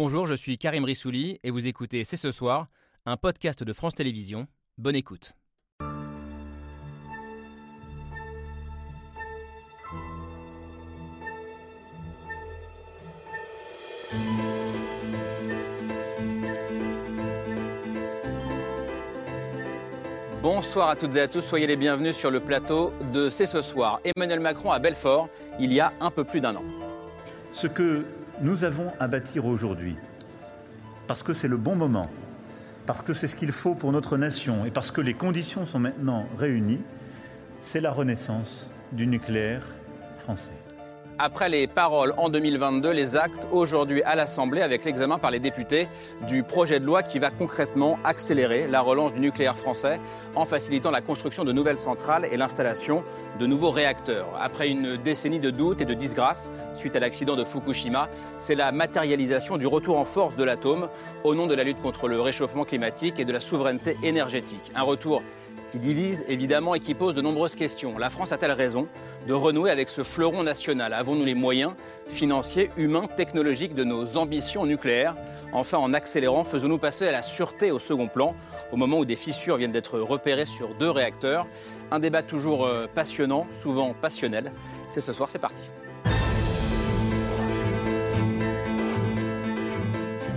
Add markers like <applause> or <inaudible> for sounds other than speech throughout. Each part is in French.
Bonjour, je suis Karim Rissouli et vous écoutez C'est ce soir, un podcast de France Télévisions. Bonne écoute. Bonsoir à toutes et à tous, soyez les bienvenus sur le plateau de C'est ce soir. Emmanuel Macron à Belfort, il y a un peu plus d'un an. Nous avons à bâtir aujourd'hui, parce que c'est le bon moment, parce que c'est ce qu'il faut pour notre nation. Et parce que les conditions sont maintenant réunies, c'est la renaissance du nucléaire français. Après les paroles en 2022, les actes aujourd'hui à l'Assemblée avec l'examen par les députés du projet de loi qui va concrètement accélérer la relance du nucléaire français en facilitant la construction de nouvelles centrales et l'installation de nouveaux réacteurs. Après une décennie de doutes et de disgrâces suite à l'accident de Fukushima, c'est la matérialisation du retour en force de l'atome au nom de la lutte contre le réchauffement climatique et de la souveraineté énergétique. Un retour qui divise évidemment et qui pose de nombreuses questions. La France a-t-elle raison de renouer avec ce fleuron national? Avons-nous les moyens financiers, humains, technologiques de nos ambitions nucléaires? Enfin, en accélérant, faisons-nous passer à la sûreté au second plan, au moment où des fissures viennent d'être repérées sur deux réacteurs? Un débat toujours euh, passionnant, souvent passionnel. C'est ce soir, c'est parti.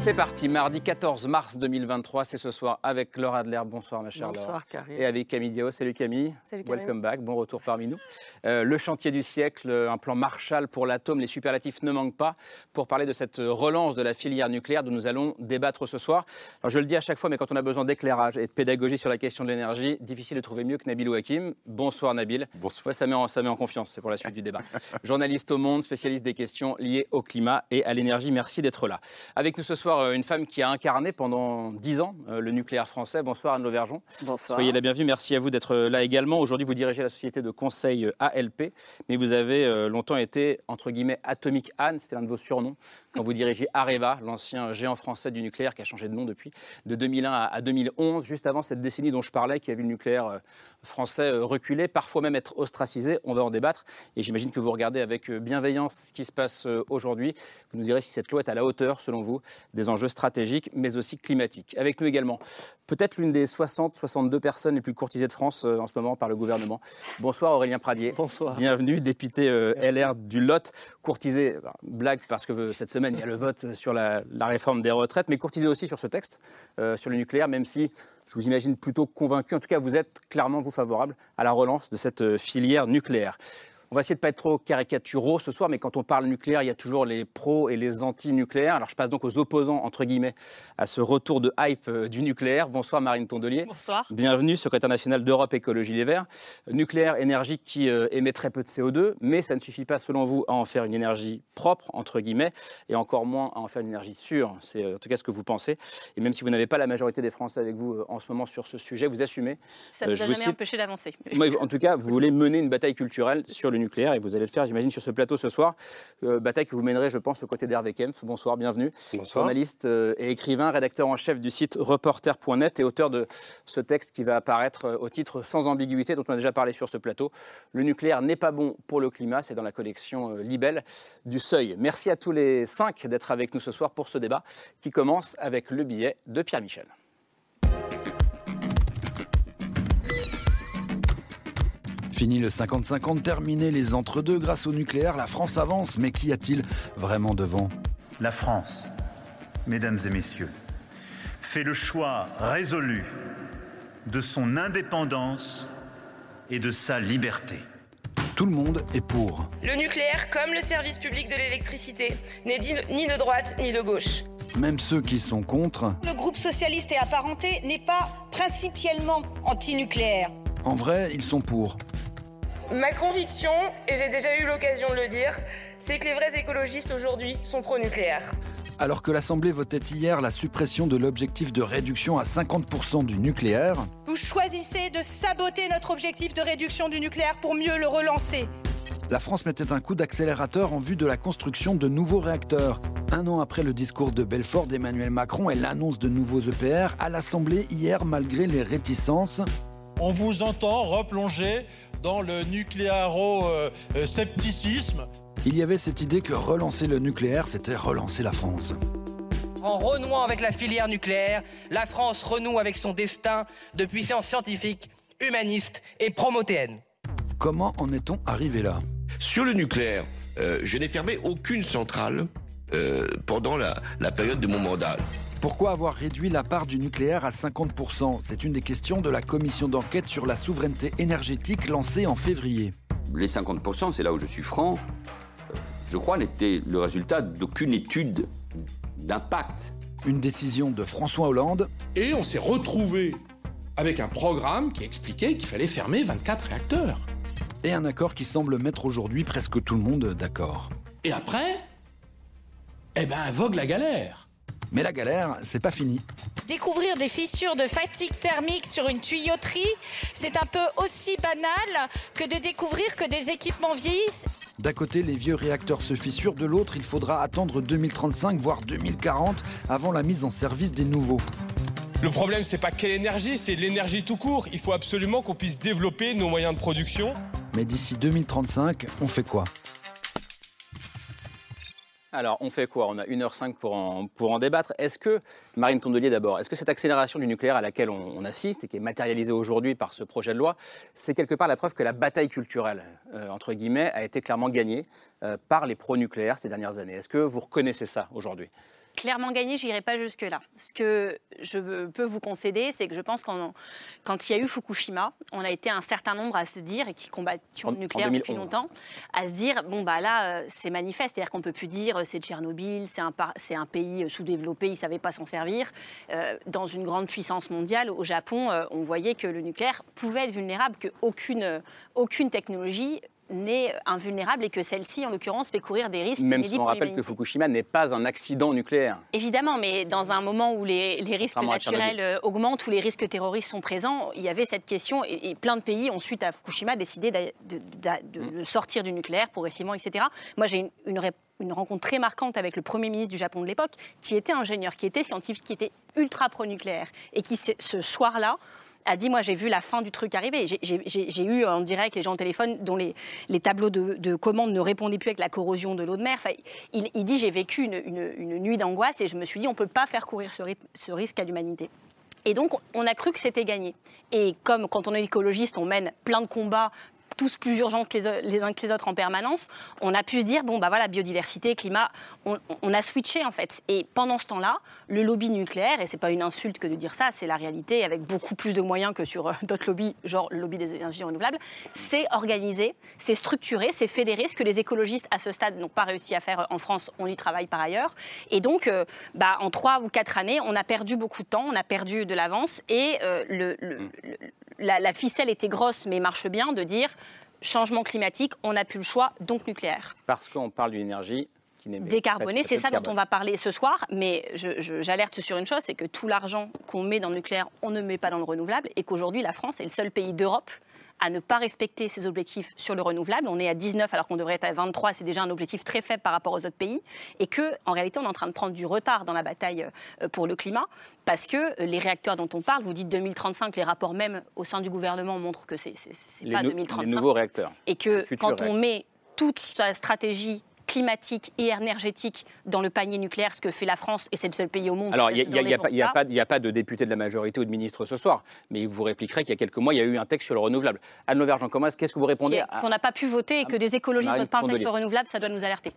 C'est parti, mardi 14 mars 2023, c'est ce soir avec Laura Adler. Bonsoir ma chère Bonsoir, Laura. Karim. Et avec Camille Diao. Salut Camille. Salut, Karim. Welcome back, bon retour parmi nous. Euh, le chantier du siècle, un plan Marshall pour l'atome, les superlatifs ne manquent pas pour parler de cette relance de la filière nucléaire dont nous allons débattre ce soir. Alors je le dis à chaque fois, mais quand on a besoin d'éclairage et de pédagogie sur la question de l'énergie, difficile de trouver mieux que Nabil Ouakim. Bonsoir Nabil. Bonsoir. Ouais, ça, met en, ça met en confiance, c'est pour la suite du débat. <laughs> Journaliste au Monde, spécialiste des questions liées au climat et à l'énergie. Merci d'être là. Avec nous ce soir, euh, une femme qui a incarné pendant dix ans euh, le nucléaire français. Bonsoir Anne Lauvergeon. Bonsoir. Soyez la bienvenue. Merci à vous d'être là également. Aujourd'hui, vous dirigez la société de conseil euh, ALP, mais vous avez euh, longtemps été, entre guillemets, Atomic Anne, c'était l'un de vos surnoms, <laughs> quand vous dirigiez Areva, l'ancien géant français du nucléaire qui a changé de nom depuis, de 2001 à- à 2011, juste avant cette décennie dont je parlais, qui a vu le nucléaire euh, français euh, reculer, parfois même être ostracisé. On va en débattre. Et j'imagine que vous regardez avec euh, bienveillance ce qui se passe euh, aujourd'hui. Vous nous direz si cette loi est à la hauteur, selon vous, des enjeux stratégiques, mais aussi climatiques. Avec nous également, peut-être l'une des 60-62 personnes les plus courtisées de France euh, en ce moment par le gouvernement. Bonsoir Aurélien Pradier. Bonsoir. Bienvenue, député euh, LR du Lot, courtisé, bah, blague parce que euh, cette semaine il y a le vote sur la, la réforme des retraites, mais courtisé aussi sur ce texte, sur le nucléaire, même si je vous imagine plutôt convaincu, en tout cas vous êtes clairement vous favorable à la relance de cette filière nucléaire. On va essayer de ne pas être trop caricaturaux ce soir, mais quand on parle nucléaire, il y a toujours les pros et les anti-nucléaires. Alors je passe donc aux opposants, entre guillemets, à ce retour de hype euh, du nucléaire. Bonsoir Marine Tondelier. Bonsoir. Bienvenue, secrétaire national d'Europe Écologie Les Verts. Nucléaire, énergie qui euh, émet très peu de CO2, mais ça ne suffit pas, selon vous, à en faire une énergie propre, entre guillemets, et encore moins à en faire une énergie sûre. C'est euh, en tout cas ce que vous pensez. Et même si vous n'avez pas la majorité des Français avec vous euh, en ce moment sur ce sujet, vous assumez. Ça ne je nous a vous jamais cite- empêché d'avancer. En tout cas, vous voulez mener une bataille culturelle sur le nucléaire, et vous allez le faire, j'imagine, sur ce plateau ce soir. Euh, bataille que vous mènerez, je pense, aux côtés d'Hervé Kempf. Bonsoir, bienvenue. Bonsoir. Journaliste euh, et écrivain, rédacteur en chef du site reporter.net et auteur de ce texte qui va apparaître euh, au titre Sans ambiguïté, dont on a déjà parlé sur ce plateau. Le nucléaire n'est pas bon pour le climat, c'est dans la collection Libelle du Seuil. Merci à tous les cinq d'être avec nous ce soir pour ce débat qui commence avec le billet de Pierre Michel. Fini le 50-50, terminé les entre-deux. Grâce au nucléaire, la France avance. Mais qu'y a-t-il vraiment devant? La France, mesdames et messieurs, fait le choix résolu de son indépendance et de sa liberté. Tout le monde est pour. Le nucléaire, comme le service public de l'électricité, n'est dit- ni de droite ni de gauche. Même ceux qui sont contre, Le groupe socialiste et apparenté n'est pas principiellement antinucléaire. en vrai, ils sont pour. Ma conviction, et j'ai déjà eu l'occasion de le dire, c'est que les vrais écologistes aujourd'hui sont pro-nucléaires. Alors que l'Assemblée votait hier la suppression de l'objectif de réduction à 50% du nucléaire, Vous choisissez de saboter notre objectif de réduction du nucléaire pour mieux le relancer. la France mettait un coup d'accélérateur en vue de la construction de nouveaux réacteurs. Un an après le discours de Belfort d'Emmanuel Macron et l'annonce de nouveaux EPR, à l'Assemblée hier, malgré les réticences, On vous entend replonger dans le nucléaro-scepticisme. il y avait cette idée que relancer le nucléaire, c'était relancer la France. En renouant avec la filière nucléaire, la France renoue avec son destin de puissance scientifique, humaniste et promotéenne. Comment en est-on arrivé là? Sur le nucléaire, euh, je n'ai fermé aucune centrale euh, pendant la, la période de mon mandat. Pourquoi avoir réduit la part du nucléaire à 50% C'est une des questions de la commission d'enquête sur la souveraineté énergétique lancée en février. Les 50%, c'est là où je suis franc, je crois, n'était le résultat d'aucune étude d'impact. Une décision de François Hollande. Et on s'est retrouvé avec un programme qui expliquait qu'il fallait fermer 24 réacteurs. Et un accord qui semble mettre aujourd'hui presque tout le monde d'accord. Et après, eh ben, vogue la galère. Mais la galère, c'est pas fini. Découvrir des fissures de fatigue thermique sur une tuyauterie, c'est un peu aussi banal que de découvrir que des équipements vieillissent. D'un côté, les vieux réacteurs se fissurent, de l'autre, il faudra attendre 2035, voire 2040, avant la mise en service des nouveaux. Le problème, c'est pas quelle énergie, c'est l'énergie tout court. Il faut absolument qu'on puisse développer nos moyens de production. Mais d'ici 2035, on fait quoi? Alors, on fait quoi? On a 1h05 pour en, pour en débattre. Est-ce que, Marine Tondelier d'abord, est-ce que cette accélération du nucléaire à laquelle on, assiste et qui est matérialisée aujourd'hui par ce projet de loi, c'est quelque part la preuve que la bataille culturelle, euh, entre guillemets, a été clairement gagnée euh, par les pro-nucléaires ces dernières années? Est-ce que vous reconnaissez ça aujourd'hui? Clairement gagné, je n'irai pas jusque-là. Ce que je peux vous concéder, c'est que je pense qu'en quand il y a eu Fukushima, on a été un certain nombre à se dire, et qui combattions le nucléaire depuis longtemps, à se dire, bon, bah là, euh, c'est manifeste. C'est-à-dire qu'on ne peut plus dire, euh, c'est Tchernobyl, c'est un, un, pays euh, sous-développé, il ne savait pas s'en servir. dans une grande puissance mondiale, au Japon, on voyait que le nucléaire pouvait être vulnérable, qu'aucune aucune technologie n'est invulnérable et que celle-ci, en l'occurrence, fait courir des risques. Même si on rappelle que Fukushima n'est pas un accident nucléaire. Évidemment, mais dans un moment où les, risques naturels euh, augmentent, où les risques terroristes sont présents, il y avait cette question et, plein de pays ont, suite à Fukushima, décidé de, mm. sortir du nucléaire progressivement, etc. Moi, j'ai une, une rencontre très marquante avec le Premier ministre du Japon de l'époque, qui était ingénieur, qui était scientifique, qui était ultra pro-nucléaire, et qui, ce soir-là, a dit Moi, j'ai vu la fin du truc arriver. J'ai eu en direct les gens au téléphone dont les, les tableaux de, de, commande ne répondaient plus avec la corrosion de l'eau de mer. Enfin, il, il, dit J'ai vécu une, une, une nuit d'angoisse et je me suis dit On ne peut pas faire courir ce, ce risque à l'humanité. Et donc, on a cru que c'était gagné. Et comme quand on est écologiste, on mène plein de combats tous plus urgents que les, uns que les autres en permanence, on a pu se dire, bon, bah voilà, biodiversité, climat, on, a switché en fait. Et pendant ce temps-là, le lobby nucléaire, et c'est pas une insulte que de dire ça, c'est la réalité, avec beaucoup plus de moyens que sur euh, <laughs> d'autres lobbies, genre le lobby des énergies renouvelables, c'est organisé, c'est structuré, c'est fédéré, ce que les écologistes à ce stade n'ont pas réussi à faire en France, on y travaille par ailleurs. Et donc, euh, bah, en trois ou quatre années, on a perdu beaucoup de temps, on a perdu de l'avance, et euh, le, la, ficelle était grosse, mais marche bien, de dire changement climatique, on n'a plus le choix, donc nucléaire. Parce qu'on parle d'une énergie qui n'est décarbonée, c'est ça dont on va parler ce soir, mais j'alerte sur une chose, c'est que tout l'argent qu'on met dans le nucléaire, on ne met pas dans le renouvelable, et qu'aujourd'hui la France est le seul pays d'Europe à ne pas respecter ses objectifs sur le renouvelable. On est à 19 alors qu'on devrait être à 23, c'est déjà un objectif très faible par rapport aux autres pays. Et que, en réalité, on est en train de prendre du retard dans la bataille euh, pour le climat parce que les réacteurs dont on parle, vous dites 2035, les rapports même au sein du gouvernement montrent que c'est pas 2035. Les nouveaux réacteurs. Et que quand on met toute sa stratégie climatique et énergétique dans le panier nucléaire, ce que fait la France, et c'est le seul pays au monde. Alors, il n'y a, pas de député de la majorité ou de ministre ce soir, mais vous répliquerez qu'il y a quelques mois, il y a eu un texte sur le renouvelable. Anne Lauvergeant, comment qu'est-ce que vous répondez Qu'on n'a pas pu voter et que des écologistes ne parlent pas sur le renouvelable, ça doit nous alerter.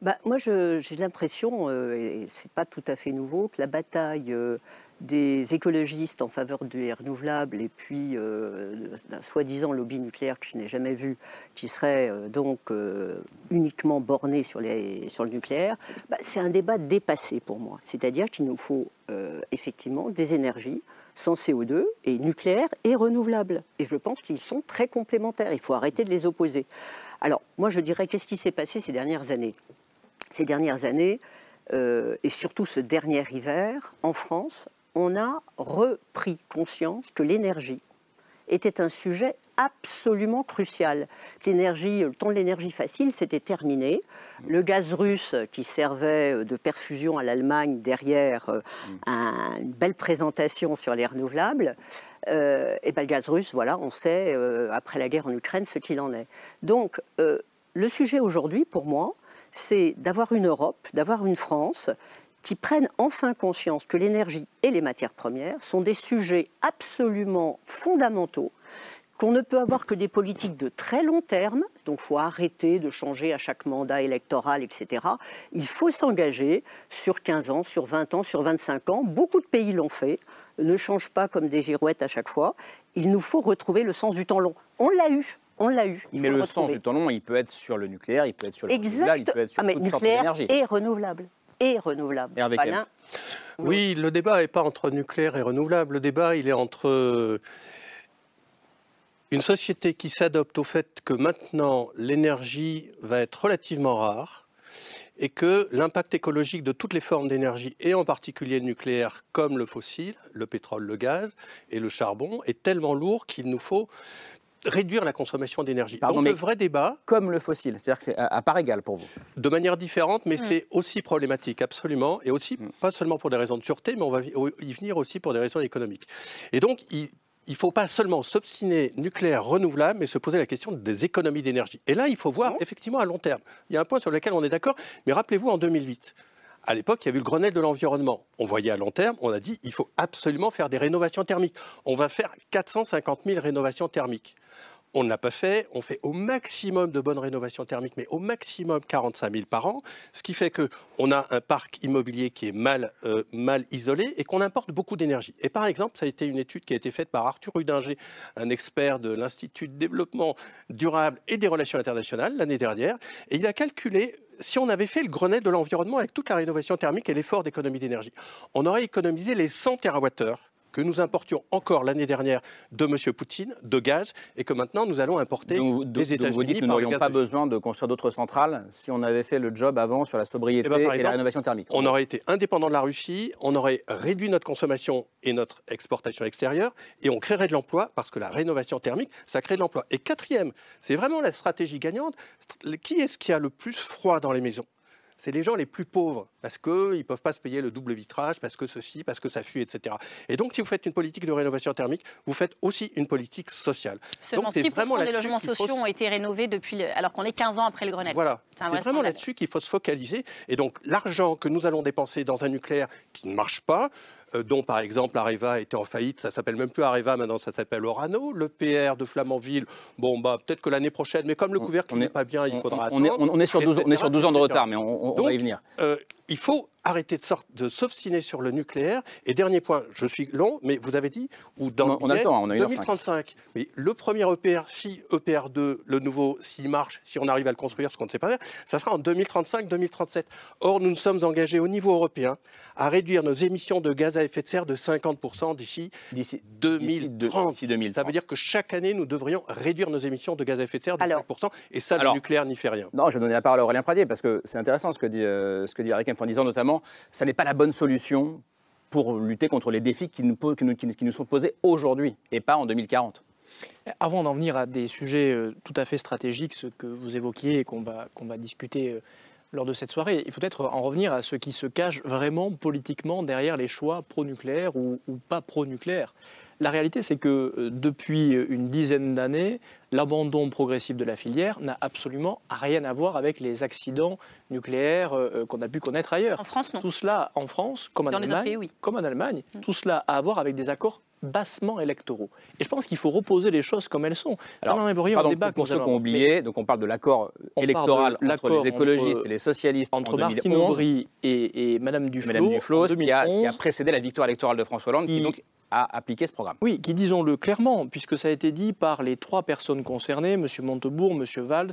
Bah, moi, j'ai l'impression, euh, et c'est pas tout à fait nouveau, que la bataille euh, des écologistes en faveur du renouvelable et puis euh, d'un soi-disant lobby nucléaire que je n'ai jamais vu, qui serait euh, donc euh, uniquement borné sur, le nucléaire, bah, c'est un débat dépassé pour moi. C'est-à-dire qu'il nous faut effectivement des énergies sans CO2 et nucléaire et renouvelable. Et je pense qu'ils sont très complémentaires. Il faut arrêter de les opposer. Alors, moi, je dirais qu'est-ce qui s'est passé ces dernières années? Ces dernières années, et surtout ce dernier hiver, en France, on a repris conscience que l'énergie était un sujet absolument crucial. L'énergie, le temps de l'énergie facile, c'était terminé. Le gaz russe qui servait de perfusion à l'Allemagne derrière euh, une belle présentation sur les renouvelables, euh, et ben le gaz russe, voilà, on sait euh, après la guerre en Ukraine ce qu'il en est. Donc le sujet aujourd'hui, pour moi, c'est d'avoir une Europe, d'avoir une France qui prennent enfin conscience que l'énergie et les matières premières sont des sujets absolument fondamentaux qu'on ne peut avoir que des politiques de très long terme, donc il faut arrêter de changer à chaque mandat électoral, etc. Il faut s'engager sur 15 ans, sur 20 ans, sur 25 ans. Beaucoup de pays l'ont fait, ne changent pas comme des girouettes à chaque fois. Il nous faut retrouver le sens du temps long. On l'a eu, on l'a eu. Mais le, sens du temps long, il peut être sur le nucléaire, il peut être sur le renouvelable, il peut être sur ah, mais toutes nucléaire d'énergie. et renouvelable. Et renouvelable. Hervé Pas Kemp. l'un. Oui, le débat n'est pas entre nucléaire et renouvelable. Le débat, il est entre euh, une société qui s'adopte au fait que maintenant l'énergie va être relativement rare et que l'impact écologique de toutes les formes d'énergie, et en particulier le nucléaire comme le fossile, le pétrole, le gaz et le charbon, est tellement lourd qu'il nous faut réduire la consommation d'énergie. Pardon, Donc mais le vrai débat, Comme le fossile, c'est-à-dire que c'est à, à part égale pour vous. de manière différente, mais Mm. c'est aussi problématique, absolument, et aussi pas seulement pour des raisons de sûreté, mais on va y venir aussi pour des raisons économiques. Et donc, il ne faut pas seulement s'obstiner nucléaire renouvelable, mais se poser la question des économies d'énergie. Et là, il faut voir effectivement à long terme. Il y a un point sur lequel on est d'accord, mais rappelez-vous en 2008. À l'époque, il y avait eu le Grenelle de l'environnement. On voyait à long terme, on a dit il faut absolument faire des rénovations thermiques. On va faire 450 000 rénovations thermiques. On ne l'a pas fait. On fait au maximum de bonnes rénovations thermiques, mais au maximum 45 000 par an. Ce qui fait qu'on a un parc immobilier qui est mal, euh, mal isolé et qu'on importe beaucoup d'énergie. Et par exemple, ça a été une étude qui a été faite par Arthur Rudinger, un expert de l'Institut de développement durable et des relations internationales l'année dernière. Et il a calculé si on avait fait le Grenelle de l'environnement avec toute la rénovation thermique et l'effort d'économie d'énergie, on aurait économisé les 100 TWh que nous importions encore l'année dernière de M. Poutine, de gaz, et que maintenant nous allons importer Donc, des États-Unis. vous dites que nous n'aurions pas besoin de construire d'autres centrales si on avait fait le job avant sur la sobriété Eh ben, et la rénovation thermique. On aurait été indépendant de la Russie, on aurait réduit notre consommation et notre exportation extérieure, et on créerait de l'emploi parce que la rénovation thermique, ça crée de l'emploi. Et quatrième, c'est vraiment la stratégie gagnante. Qui est-ce qui a le plus froid dans les maisons? C'est les gens les plus pauvres, parce qu'ils ne peuvent pas se payer le double vitrage, parce que ceci, parce que ça fuit, etc. Et donc, si vous faites une politique de rénovation thermique, vous faites aussi une politique sociale. Seulement donc, c'est 6% vraiment des logements faut sociaux ont été rénovés depuis le- alors qu'on est 15 ans après le Grenelle. voilà, C'est vrai vraiment là-dessus qu'il faut se focaliser. Et donc, l'argent que nous allons dépenser dans un nucléaire qui ne marche pas, dont par exemple Areva était en faillite, ça s'appelle même plus Areva, maintenant ça s'appelle Orano, le PR de Flamanville, bon, bah, peut-être que l'année prochaine, mais comme le couvercle n'est pas bien, il faudra on est- attendre. on est sur 12 on est sur 12 ans de retard, mais on- on- on Donc, va y venir. euh, il faut arrêter de, sort- de s'obstiner sur le nucléaire. Et dernier point, je suis long, mais vous avez dit, ou dans On- on a le billet, temps, on a une heure 2035. Mais le premier EPR, si EPR2, le nouveau, s'il marche, si on arrive à le construire, ce qu'on ne sait pas faire, ça sera en 2035-2037. Or, nous nous sommes engagés au niveau européen à réduire nos émissions de gaz à effet de serre de 50% d'ici 2030. Ça veut dire que chaque année, nous devrions réduire nos émissions de gaz à effet de serre de 5%. Et ça, Alors- le nucléaire n'y fait rien. Non, je vais donner la parole à Aurélien Pradier parce que c'est intéressant ce que dit, euh, ce que dit Eric en disant notamment ça n'est pas la bonne solution pour lutter contre les défis qui nous, sont posés aujourd'hui et pas en 2040. Avant d'en venir à des sujets euh, tout à fait stratégiques, ce que vous évoquiez et qu'on va, qu'on va discuter euh, lors de cette soirée, il faut peut-être en revenir à ce qui se cache vraiment politiquement derrière les choix pro-nucléaires ou, ou pas pro-nucléaires. La réalité, c'est que euh, depuis une dizaine d'années, l'abandon progressif de la filière n'a absolument rien à voir avec les accidents nucléaires euh, euh, qu'on a pu connaître ailleurs. En France, non. Tout cela, en France, comme en Dans les autres Allemagne, pays, oui. comme en Allemagne, tout cela a à voir avec des accords bassement électoraux. Et je pense qu'il faut reposer les choses comme elles sont. Ça Alors, n'enlève rien pardon, au débat pour ceux qui ont oublié, donc on parle de l'accord électoral de entre les écologistes entre- et les socialistes entre en 2011. Martine Aubry et, et Madame Duflo, Madame Duflo, en ce qui, a, ce qui a 2011, précédé la victoire électorale de François Hollande, qui, Qui- donc a appliqué ce programme. Oui, qui disons-le clairement, puisque ça a été dit par les trois personnes concernées, M. Montebourg, M. Valls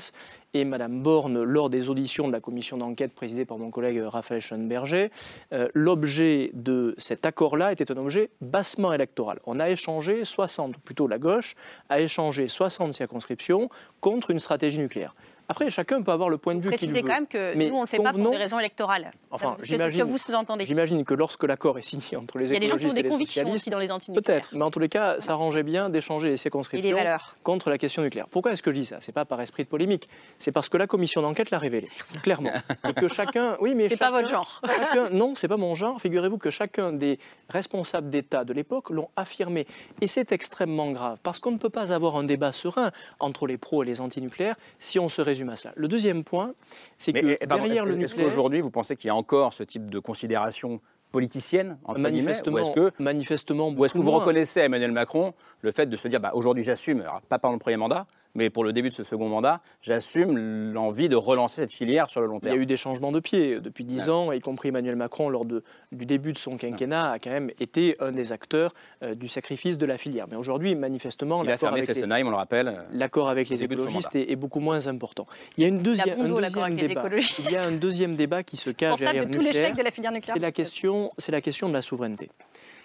et Mme Borne, lors des auditions de la commission d'enquête présidée par mon collègue Raphaël Schoenberger, euh, l'objet de cet accord-là était un objet bassement électoral. On a échangé 60, ou plutôt la gauche, a échangé 60 circonscriptions contre une stratégie nucléaire. Après, chacun peut avoir le point de vue qu'il veut. Précisez quand même que Mais nous, on ne le fait pas pour des raisons électorales. Enfin, Parce que c'est ce que j'imagine- vous sous-entendez. J'imagine que lorsque l'accord est signé entre les Il y a des gens qui ont écologistes et des les convictions aussi dans les antinucléaires. Peut-être, mais en tous les cas, ça arrangeait bien d'échanger les circonscriptions Et les contre la question nucléaire. Pourquoi est-ce que je dis ça? C'est pas par esprit de polémique, c'est parce que la commission d'enquête l'a révélé, clairement. Et que chacun. Oui, mais C'est pas votre genre. chacun- non, c'est pas mon genre. Figurez-vous que chacun des responsables d'État de l'époque l'ont affirmé. Et c'est extrêmement grave, parce qu'on ne peut pas avoir un débat serein entre les pros et les antinucléaires si on se résume résume à cela. Le deuxième point, c'est que eh, pardon, derrière est-ce le que- est-ce nucléaire... qu'aujourd'hui, vous pensez qu'il y a encore ce type de considération politicienne entre guillemets, Manifestement, ou est-ce que manifestement ou est-ce que vous moins. reconnaissez à Emmanuel Macron le fait de se dire bah, aujourd'hui j'assume, pas pendant le premier mandat, mais pour le début de ce second mandat, j'assume l'envie de relancer cette filière sur le long Il y terme a eu des changements de pied depuis dix ans, y compris Emmanuel Macron, lors de- du début de son quinquennat, a quand même été un des acteurs euh, du sacrifice de la filière. Mais aujourd'hui, manifestement, l'accord avec, les, on le rappelle. l'accord avec les écologistes est, est beaucoup moins important. Il y a une deuxième, un deuxième débat. Il y a un deuxième débat qui se cache derrière de le tout l'échec nucléaire. de la filière nucléaire. C'est la question, c'est la question de la souveraineté.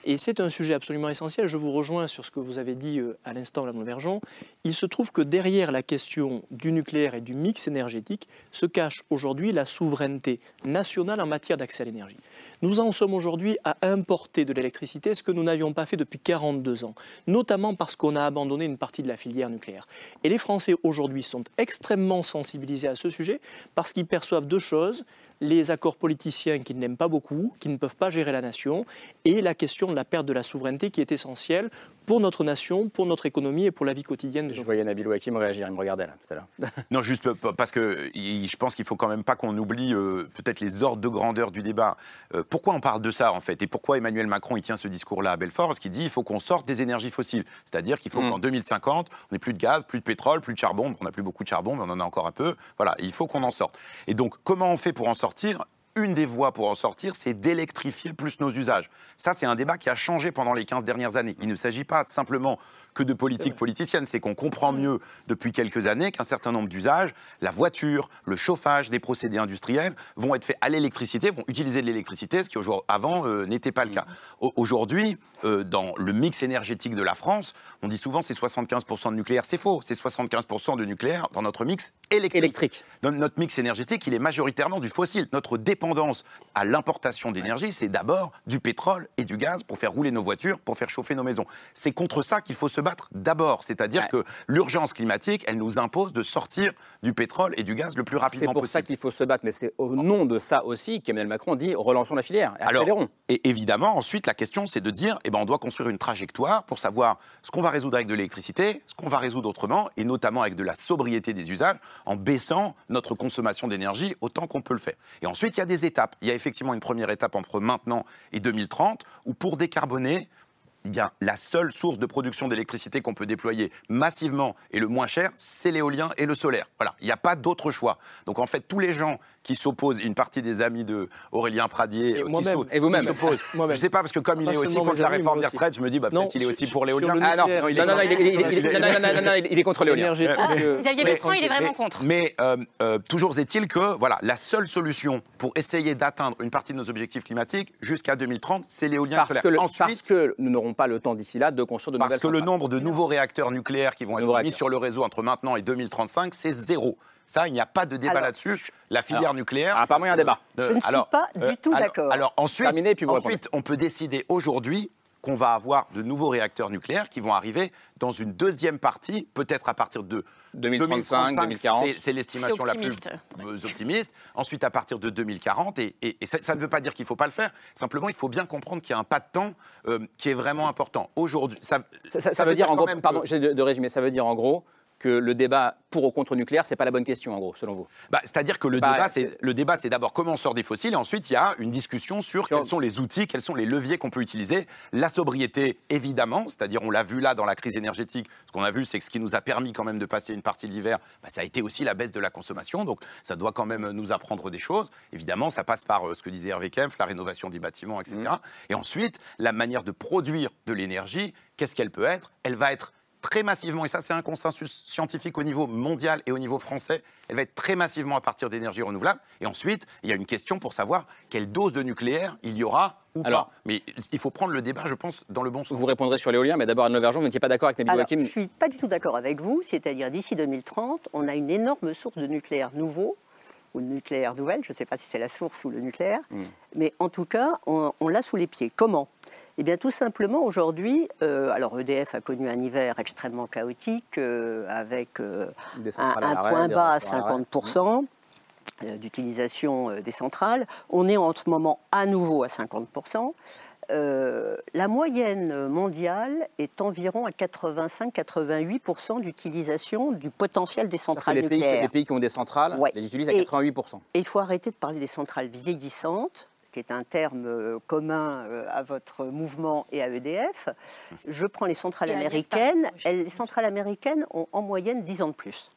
Et c'est un sujet absolument essentiel. Je vous rejoins sur ce que vous avez dit euh, à l'instant, Mme Vergeon. Il se trouve que derrière la question du nucléaire et du mix énergétique se cache aujourd'hui la souveraineté nationale en matière d'accès à l'énergie. Nous en sommes aujourd'hui à importer de l'électricité, ce que nous n'avions pas fait depuis 42 ans, notamment parce qu'on a abandonné une partie de la filière nucléaire. Et les Français aujourd'hui sont extrêmement sensibilisés à ce sujet parce qu'ils perçoivent deux choses les accords politiciens qu'ils n'aiment pas beaucoup, qui ne peuvent pas gérer la nation, et la question de la perte de la souveraineté qui est essentielle pour notre nation, pour notre économie et pour la vie quotidienne. de Je voyais Nabil Ouakim réagir, il me regardait là tout à l'heure. <laughs> Non, juste parce que je pense qu'il faut quand même pas qu'on oublie euh, peut-être les ordres de grandeur du débat. Euh, pourquoi on parle de ça en fait? Et pourquoi Emmanuel Macron il tient ce discours-là à Belfort Parce qu'il dit il faut qu'on sorte des énergies fossiles. C'est-à-dire qu'il faut Mm. qu'en 2050, on n'ait plus de gaz, plus de pétrole, plus de charbon. On n'a plus beaucoup de charbon, mais on en a encore un peu. Voilà, il faut qu'on en sorte. Et donc, comment on fait pour en sortir? Une des voies pour en sortir, c'est d'électrifier plus nos usages. Ça, c'est un débat qui a changé pendant les 15 dernières années. Il ne s'agit pas simplement que de politique politicienne, c'est qu'on comprend mieux depuis quelques années qu'un certain nombre d'usages, la voiture, le chauffage, des procédés industriels, vont être faits à l'électricité, vont utiliser de l'électricité, ce qui avant euh, n'était pas le cas. Au- Aujourd'hui, euh, dans le mix énergétique de la France, on dit souvent c'est 75% de nucléaire, c'est faux, c'est 75% de nucléaire dans notre mix électrique. Notre mix énergétique, il est majoritairement du fossile. Notre dépendance à l'importation d'énergie, c'est d'abord du pétrole et du gaz pour faire rouler nos voitures, pour faire chauffer nos maisons. C'est contre ça qu'il faut se battre d'abord. C'est-à-dire que l'urgence climatique, elle nous impose de sortir du pétrole et du gaz le plus C'est rapidement pour possible. ça qu'il faut se battre, mais c'est au nom de ça aussi qu'Emmanuel Macron dit relançons la filière, et Alors, accélérons. et évidemment, ensuite, la question, c'est de dire, eh ben, on doit construire une trajectoire pour savoir ce qu'on va résoudre avec de l'électricité, ce qu'on va résoudre autrement, et notamment avec de la sobriété des usages, en baissant notre consommation d'énergie autant qu'on peut le faire. Et ensuite, il y a des étapes. Il y a effectivement une première étape entre maintenant et 2030, où pour décarboner, eh bien, la seule source de production d'électricité qu'on peut déployer massivement et le moins cher, c'est l'éolien et le solaire. Voilà, il n'y a pas d'autre choix. Donc en fait, tous les gens qui s'opposent, une partie des amis de Aurélien Pradier, Et euh, qui Et vous-même. qui s'opposent. Moi-même. Je sais pas, parce que comme il est aussi contre la réforme des retraites, je me dis, bah, peut-être il est aussi pour l'éolien. Ah non, non, il non, est il contre l'éolien. Xavier Bertrand, il est vraiment contre. Mais euh, euh, toujours est-il que voilà, la seule solution pour essayer d'atteindre une partie de nos objectifs climatiques jusqu'à 2030, c'est l'éolien et le Parce solaire. Ensuite, parce que nous n'aurons pas le temps d'ici là de construire de parce nouvelles que le nombre de nouveaux réacteurs nucléaires qui vont être mis réacteurs. sur le réseau entre maintenant et 2035, c'est zéro. Ça, il n'y a pas de débat là-dessus. La filière Alors, nucléaire. ah, apparemment, il y a un débat. Euh, Je ne suis pas du euh, tout alors- d'accord. Alors ensuite, Terminé, puis vous ensuite on peut décider aujourd'hui qu'on va avoir de nouveaux réacteurs nucléaires qui vont arriver dans une deuxième partie, peut-être à partir de 2035, 2040. c'est- l'estimation la plus optimiste. euh. Ensuite, à partir de 2040, et, et- et ça, ça ne veut pas dire qu'il ne faut pas le faire. Simplement, il faut bien comprendre qu'il y a un pas de temps euh, qui est vraiment important. Aujourd'hui, ça, Ça, ça- ça veut dire en gros, pardon, que- j'ai de, de résumer, ça veut dire en gros que le débat pour ou contre nucléaire, c'est pas la bonne question en gros, selon vous. Bah, C'est-à-dire que le Bah, débat, c'est- le débat, c'est d'abord comment on sort des fossiles, et ensuite il y a une discussion sur quels sont les outils, quels sont les leviers qu'on peut utiliser. La sobriété, évidemment, c'est-à-dire on l'a vu là dans la crise énergétique. Ce qu'on a vu, c'est que ce qui nous a permis quand même de passer une partie de l'hiver, bah, ça a été aussi la baisse de la consommation. Donc ça doit quand même nous apprendre des choses. Évidemment, ça passe par euh, ce que disait Hervé Kempf, la rénovation des bâtiments, etc. Et ensuite, la manière de produire de l'énergie, qu'est-ce qu'elle peut être? Elle va être très massivement, et ça c'est un consensus scientifique au niveau mondial et au niveau français, elle va être très massivement à partir d'énergies renouvelables. Et ensuite, il y a une question pour savoir quelle dose de nucléaire il y aura ou Alors- pas. Mais il faut prendre le débat, je pense, dans le bon sens. Vous répondrez sur l'éolien, mais d'abord Anne Vergeon, vous n'étiez pas d'accord avec Nabil Wakim je ne suis pas du tout d'accord avec vous, c'est-à-dire d'ici 2030, on a une énorme source de nucléaire nouveau, ou de nucléaire nouvelle, je ne sais pas si c'est la source ou le nucléaire, Hmm. mais en tout cas, on, on l'a sous les pieds. Comment? Eh bien, tout simplement, aujourd'hui, euh, alors EDF a connu un hiver extrêmement chaotique, euh, avec euh, un, point bas à réacteurs à l'arrêt. 50%. euh, d'utilisation des centrales. On est en ce moment à nouveau à 50%. euh, la moyenne mondiale est environ à 85-88% d'utilisation du potentiel des centrales les pays, nucléaires. les pays qui ont des centrales Ouais. les utilisent à Et- 88%. Et il faut arrêter de parler des centrales vieillissantes, qui est un terme euh, commun euh, à votre mouvement et à EDF. Je prends les centrales américaines. Elles- les centrales américaines ont en moyenne 10 ans de plus.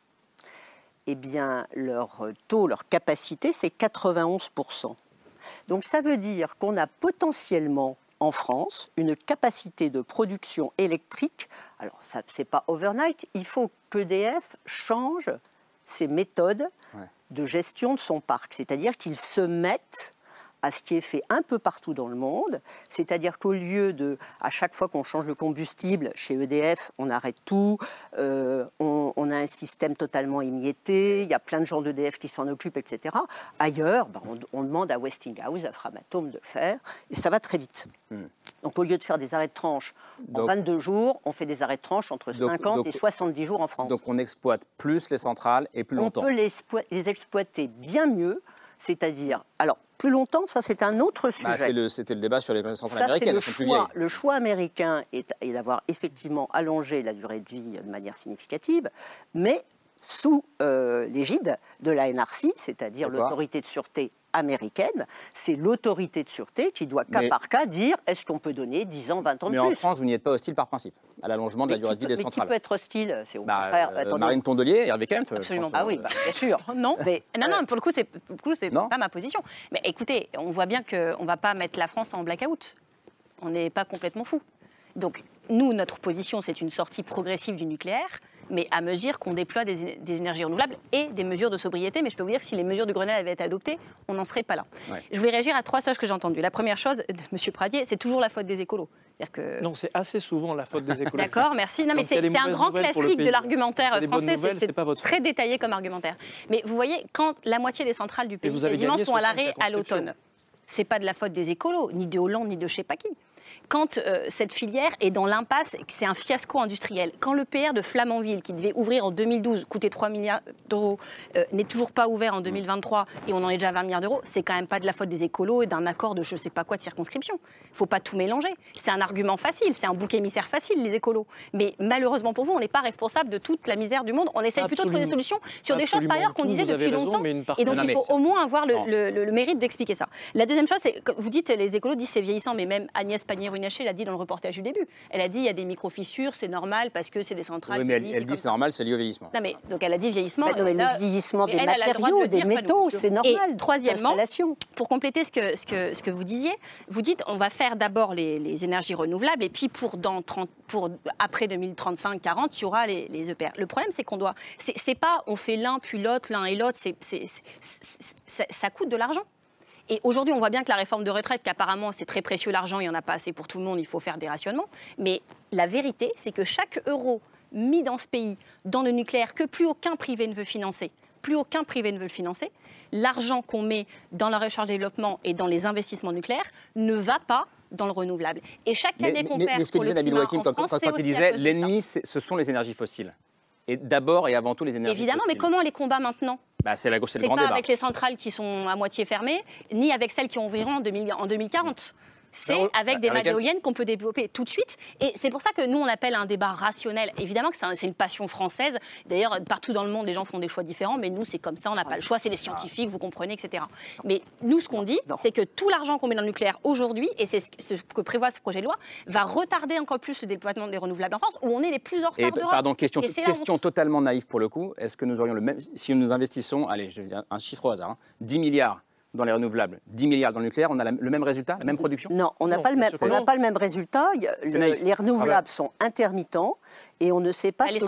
Eh bien, leur taux, leur capacité, c'est 91%. Donc ça veut dire qu'on a potentiellement en France une capacité de production électrique. Alors, ça c'est pas overnight. Il faut qu'EDF change ses méthodes de gestion de son parc. C'est-à-dire qu'ils se mettent à ce qui est fait un peu partout dans le monde, c'est-à-dire qu'au lieu de, à chaque fois qu'on change le combustible, chez EDF, on arrête tout, euh, on, on a un système totalement émietté, il y a plein de gens d'EDF qui s'en occupent, etc. Ailleurs, ben, on, on demande à Westinghouse, à Framatome de le faire, et ça va très vite. Donc au lieu de faire des arrêts de tranche en Donc- 22 jours, on fait des arrêts de tranche entre Donc- 50 donc- et 70 jours en France. Donc on exploite plus les centrales et plus on longtemps. peut les, expoi- les exploiter bien mieux, c'est-à-dire, alors plus longtemps, ça c'est un autre sujet. Bah, le- C'était le débat sur les centrales Ça, américaines, le choix, le choix américain est, est d'avoir effectivement allongé la durée de vie de manière significative, mais sous euh, l'égide de la NRC, c'est-à-dire l'autorité de sûreté américaine. C'est l'autorité de sûreté qui doit, cas Mais- par cas, dire est-ce qu'on peut donner 10 ans, 20 ans de Mais plus? En France, vous n'y êtes pas hostile par principe à l'allongement de la Mais durée de vie peut- des mais qui centrales. peut être hostile? C'est au Bah, contraire. euh. Marine Tondelier, Hervé Kempf. Absolument pas. euh, Ah oui, bah, bien sûr. <laughs> Non, Mais, non, non, pour le coup, c'est pour le coup, c'est pas ma position. Mais écoutez, on voit bien qu'on ne va pas mettre la France en blackout. On n'est pas complètement fou. Donc, nous, notre position, c'est une sortie progressive du nucléaire, mais à mesure qu'on déploie des, des énergies renouvelables et des mesures de sobriété. Mais je peux vous dire que si les mesures du Grenelle avaient été adoptées, on n'en serait pas là. Ouais. Je voulais réagir à trois choses que j'ai entendues. La première chose de M. Pradier, c'est toujours la faute des écolos. Que Non, c'est assez souvent la faute des <laughs> écologistes. D'accord, merci. Non, mais c'est un grand classique de l'argumentaire français. C'est c'est pas votre très détaillé comme argumentaire. Mais vous voyez, quand la moitié des centrales du pays vous avez quasiment sont à 60 l'arrêt à l'automne, c'est pas de la faute des écolos, ni de Hollande, ni de je sais pas qui. Quand euh, cette filière est dans l'impasse, et que c'est un fiasco industriel, quand le PR de Flamanville, qui devait ouvrir en 2012, coûter 3 milliards d'euros, euh, n'est toujours pas ouvert en 2023 et on en est déjà à 20 milliards d'euros, c'est quand même pas de la faute des écolos et d'un accord de je sais pas quoi de circonscription. faut pas tout mélanger. C'est un argument facile, c'est un bouc émissaire facile, les écolos. Mais malheureusement pour vous, on n'est pas responsable de toute la misère du monde. On essaye plutôt de trouver des solutions sur des choses par ailleurs qu'on disait depuis raison, longtemps. Et donc il faut au moins avoir le, Sans- le- le- le mérite d'expliquer ça. La deuxième chose, c'est que vous dites les écolos disent c'est vieillissant, mais même Agnès Pannier-Runacher l'a dit dans le reportage du début. Elle a dit il y a des micro-fissures, c'est normal parce que c'est des centrales. Oui, mais elle, elle dit c'est normal, c'est lié au vieillissement. non mais donc elle a dit vieillissement. Bah non, mais là- le vieillissement des de matériaux, des dire, métaux, c'est normal. Et troisièmement, pour compléter ce que, ce, que, ce que vous disiez, vous dites on va faire d'abord les, les énergies renouvelables et puis pour, dans 30, pour après 2035-40, il y aura les, les EPR. Le problème c'est qu'on doit, c'est pas on fait l'un puis l'autre, l'un et l'autre, ça coûte de l'argent. Et aujourd'hui, on voit bien que la réforme de retraite, qu'apparemment c'est très précieux l'argent, il n'y en a pas assez pour tout le monde, il faut faire des rationnements. Mais la vérité, c'est que chaque euro mis dans ce pays, dans le nucléaire, que plus aucun privé ne veut financer, plus aucun privé ne veut le financer, l'argent qu'on met dans la recherche et développement et dans les investissements nucléaires ne va pas dans le renouvelable. Et chaque Mais, année qu'on mais- perd mais ce que disait Nabil Wakim quand, quand- il disait l'ennemi, ce sont les énergies fossiles. Et d'abord et avant tout les énergies Évidemment, mais comment on les combat maintenant bah, C'est la- c'est C'est le grand pas débat. avec les centrales qui sont à moitié fermées, ni avec celles qui ouvriront en, 2000 en 2040. C'est avec des avec éoliennes qu'on peut développer tout de suite. Et c'est pour ça que nous, on appelle un débat rationnel. Évidemment que c'est un- c'est une passion française. D'ailleurs, partout dans le monde, les gens font des choix différents. Mais nous, c'est comme ça, on n'a pas le choix. C'est les scientifiques, vous comprenez, etc. Mais nous, ce qu'on dit, c'est que tout l'argent qu'on met dans le nucléaire aujourd'hui, et c'est ce que prévoit ce projet de loi, va retarder encore plus le déploiement des renouvelables en France, où on est les plus en retard d'Europe. pardon, question, question totalement naïve pour le coup. Est-ce que nous aurions le même, si nous investissons, allez, je vais dire un chiffre au hasard, hein, 10 milliards dans les renouvelables, 10 milliards dans le nucléaire, on a la- le même résultat, la même production? Non, on n'a pas, le même- on n'a pas le même résultat. Le- les renouvelables Ah sont intermittents et on ne sait pas aussi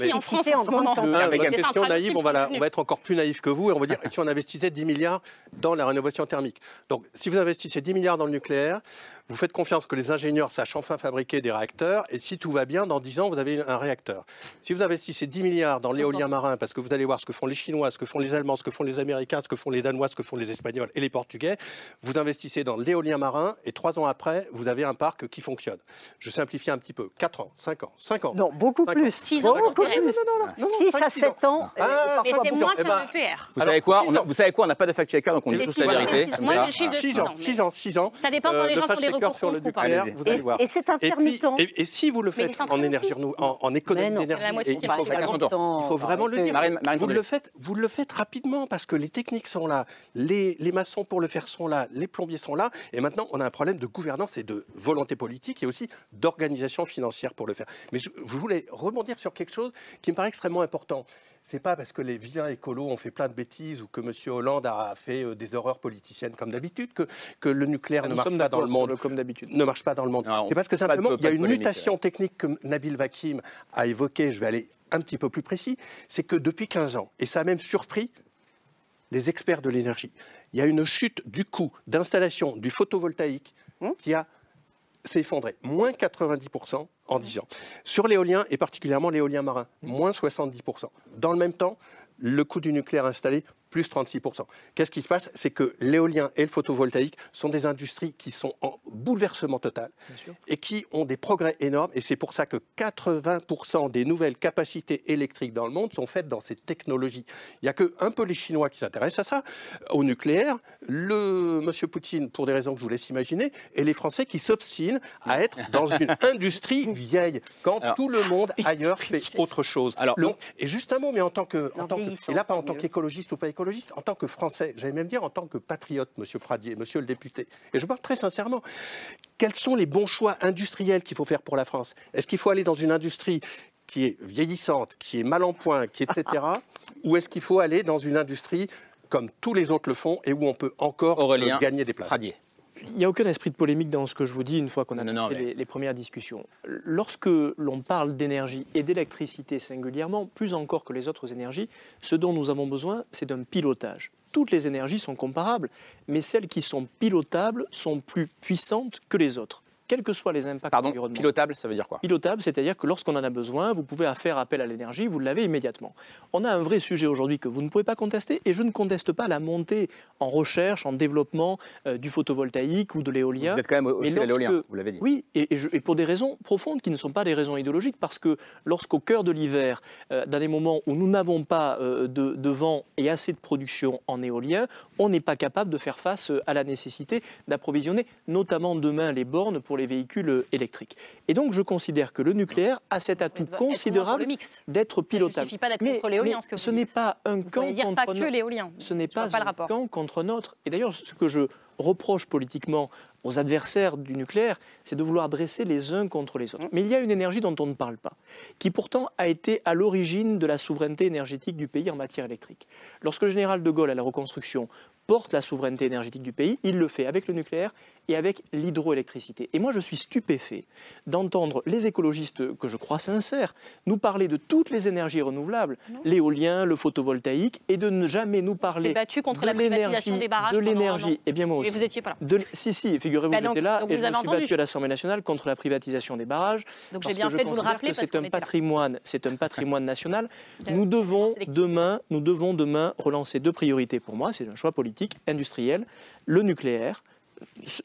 mais- en France en en ce grande quantité. Ah, Avec votre question naïve, on va, la- on va être encore plus naïf que vous et on va dire si on investissait 10 milliards dans la rénovation thermique. Donc, si vous investissez 10 milliards dans le nucléaire, vous faites confiance que les ingénieurs sachent enfin fabriquer des réacteurs et si tout va bien, dans 10 ans, vous avez un réacteur. Si vous investissez 10 milliards dans l'éolien marin, parce que vous allez voir ce que font les Chinois, ce que font les Allemands, ce que font les Américains, ce que font les Danois, ce que font les Espagnols, Espagnols et les Portugais. Vous investissez dans l'éolien marin et trois ans après, vous avez un parc qui fonctionne. Je simplifie un petit peu. 4 ans, 5 ans, 5 ans. Non, beaucoup Cinq plus. 6 ans. Beaucoup plus. Non, non, non, non, 6 cinq, à six 7 ans. ans. Ah, Mais parfois c'est moins. Eh qu'un ben, EPR. Vous savez quoi? six. Vous savez quoi? On n'a pas de fact-checker, donc on dit tous six la vérité. moi, j'ai le chiffre de 6 six ans, ans, mais- 6 ans, 6 ans. Ça dépend quand les de gens font des recours sur le nucléaire, Allez-y. vous allez voir. Et c'est intermittent. et- si vous le faites les en énergie en, économie d'énergie, il faut vraiment, son tour. il faut vraiment le dire. Marine- Marine vous le faites, vous le faites rapidement parce que les techniques sont là, les, les maçons pour le faire sont là, les plombiers sont là, et maintenant on a un problème de gouvernance et de volonté politique et aussi d'organisation financière pour le faire. Mais je, je voulais rebondir sur quelque chose qui me paraît extrêmement important. C'est pas parce que les vilains écolos ont fait plein de bêtises ou que M. Hollande a fait euh, des horreurs politiciennes comme d'habitude que, que le nucléaire Ah, ne marche pas dans le monde comme d'habitude. ne marche pas dans le monde. Non, C'est parce que simplement, il y a une mutation technique que Nabil Vakim a évoquée, je vais aller un petit peu plus précis, c'est que depuis 15 ans, et ça a même surpris les experts de l'énergie, il y a une chute du coût d'installation du photovoltaïque qui a s'est effondré, moins 90% en 10 ans. Sur l'éolien, et particulièrement l'éolien marin, moins 70%. Dans le même temps, le coût du nucléaire installé, plus 36%. Qu'est-ce qui se passe? C'est que l'éolien et le photovoltaïque sont des industries qui sont en bouleversement total et qui ont des progrès énormes. Et c'est pour ça que 80% des nouvelles capacités électriques dans le monde sont faites dans ces technologies. Il n'y a que un peu les Chinois qui s'intéressent à ça, au nucléaire, le monsieur Poutine, pour des raisons que je vous laisse imaginer, et les Français qui s'obstinent à être dans <laughs> une industrie vieille, quand tout le monde ailleurs <laughs> fait autre chose. Donc, et juste un mot, mais en tant que, en tant que- et là pas en tant qu'écologiste ou pas écologiste, en tant que Français, j'allais même dire en tant que patriote, Monsieur Pradier, Monsieur le député, et je parle très sincèrement, quels sont les bons choix industriels qu'il faut faire pour la France? Est-ce qu'il faut aller dans une industrie qui est vieillissante, qui est mal en point, qui est etc. <laughs> ou est-ce qu'il faut aller dans une industrie comme tous les autres le font et où on peut encore Aurélien euh, gagner des places? Pradier. Il n'y a aucun esprit de polémique dans ce que je vous dis une fois qu'on a lancé mais- les, les premières discussions. Lorsque l'on parle d'énergie et d'électricité singulièrement, plus encore que les autres énergies, ce dont nous avons besoin, c'est d'un pilotage. Toutes les énergies sont comparables, mais celles qui sont pilotables sont plus puissantes que les autres, quels que soient les impacts Pardon, environnementaux. pilotable, ça veut dire quoi? Pilotable, c'est-à-dire que lorsqu'on en a besoin, vous pouvez faire appel à l'énergie, vous l'avez immédiatement. On a un vrai sujet aujourd'hui que vous ne pouvez pas contester, et je ne conteste pas la montée en recherche, en développement euh, du photovoltaïque ou de l'éolien. Vous êtes quand même hostile à l'éolien, lorsque- vous l'avez dit. Oui, et, et je- et pour des raisons profondes qui ne sont pas des raisons idéologiques, parce que lorsqu'au cœur de l'hiver, euh, dans des moments où nous n'avons pas euh, de, de vent et assez de production en éolien, on n'est pas capable de faire face à la nécessité d'approvisionner, notamment demain, les bornes pour les véhicules euh, électriques. Et donc, je considère que le nucléaire a cet atout considérable d'être pilotable. suffit pas d'être contre l'éolien, ce que vous ce n'est pas un camp dire contre pas que no- l'éolien. Ce n'est pas, un camp contre notre. Et d'ailleurs, ce que je reproche politiquement aux adversaires du nucléaire, c'est de vouloir dresser les uns contre les autres. Mais il y a une énergie dont on ne parle pas, qui pourtant a été à l'origine de la souveraineté énergétique du pays en matière électrique. Lorsque le général de Gaulle, à la reconstruction, porte la souveraineté énergétique du pays, il le fait avec le nucléaire et avec l'hydroélectricité. Et moi, je suis stupéfait d'entendre les écologistes, que je crois sincères, nous parler de toutes les énergies renouvelables, l'éolien, le photovoltaïque, et de ne jamais nous parler battu contre de la privatisation des barrages De l'énergie. Eh bien, moi Mais aussi. vous étiez pas là. De si, si, figurez-vous Bah j'étais là donc et vous je me suis battu à l'Assemblée nationale contre la privatisation des barrages. Donc j'ai bien fait de vous le rappeler c'est un patrimoine, c'est un patrimoine national. Nous devons demain, nous devons demain relancer deux priorités pour moi. C'est un choix politique, industriel, le nucléaire,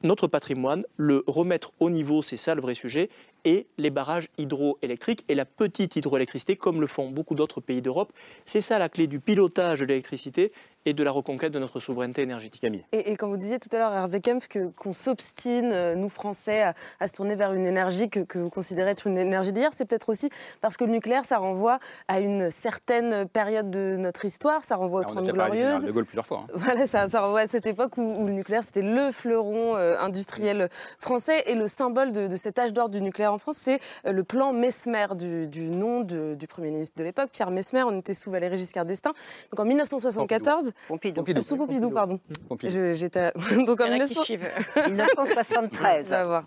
notre patrimoine, le remettre au niveau, c'est ça le vrai sujet, et les barrages hydroélectriques et la petite hydroélectricité, comme le font beaucoup d'autres pays d'Europe. C'est ça la clé du pilotage de l'électricité et de la reconquête de notre souveraineté énergétique. Camille. Et, et quand vous disiez tout à l'heure, Hervé Kempf, qu'on s'obstine, euh, nous Français, à, à se tourner vers une énergie que, que vous considérez être une énergie d'hier, c'est peut-être aussi parce que le nucléaire, ça renvoie à une certaine période de notre histoire, ça renvoie aux Ah, On a Trente Glorieuses. de Gaulle plusieurs fois. hein. <laughs> Voilà, ça, ça renvoie à cette époque où, où le nucléaire, c'était le fleuron euh, industriel français. Et le symbole de, de cet âge d'or du nucléaire en France, c'est euh, le plan Mesmer, du, du nom de- du Premier ministre de l'époque, Pierre Mesmer. On était sous Valéry Giscard d'Estaing. Donc en 1974... Pompidou. Sous Pompidou, pardon. Pompidou. Je- J'étais... <laughs> Donc en Il y en a 1900 qui suivent. <laughs> 1973. On va voir.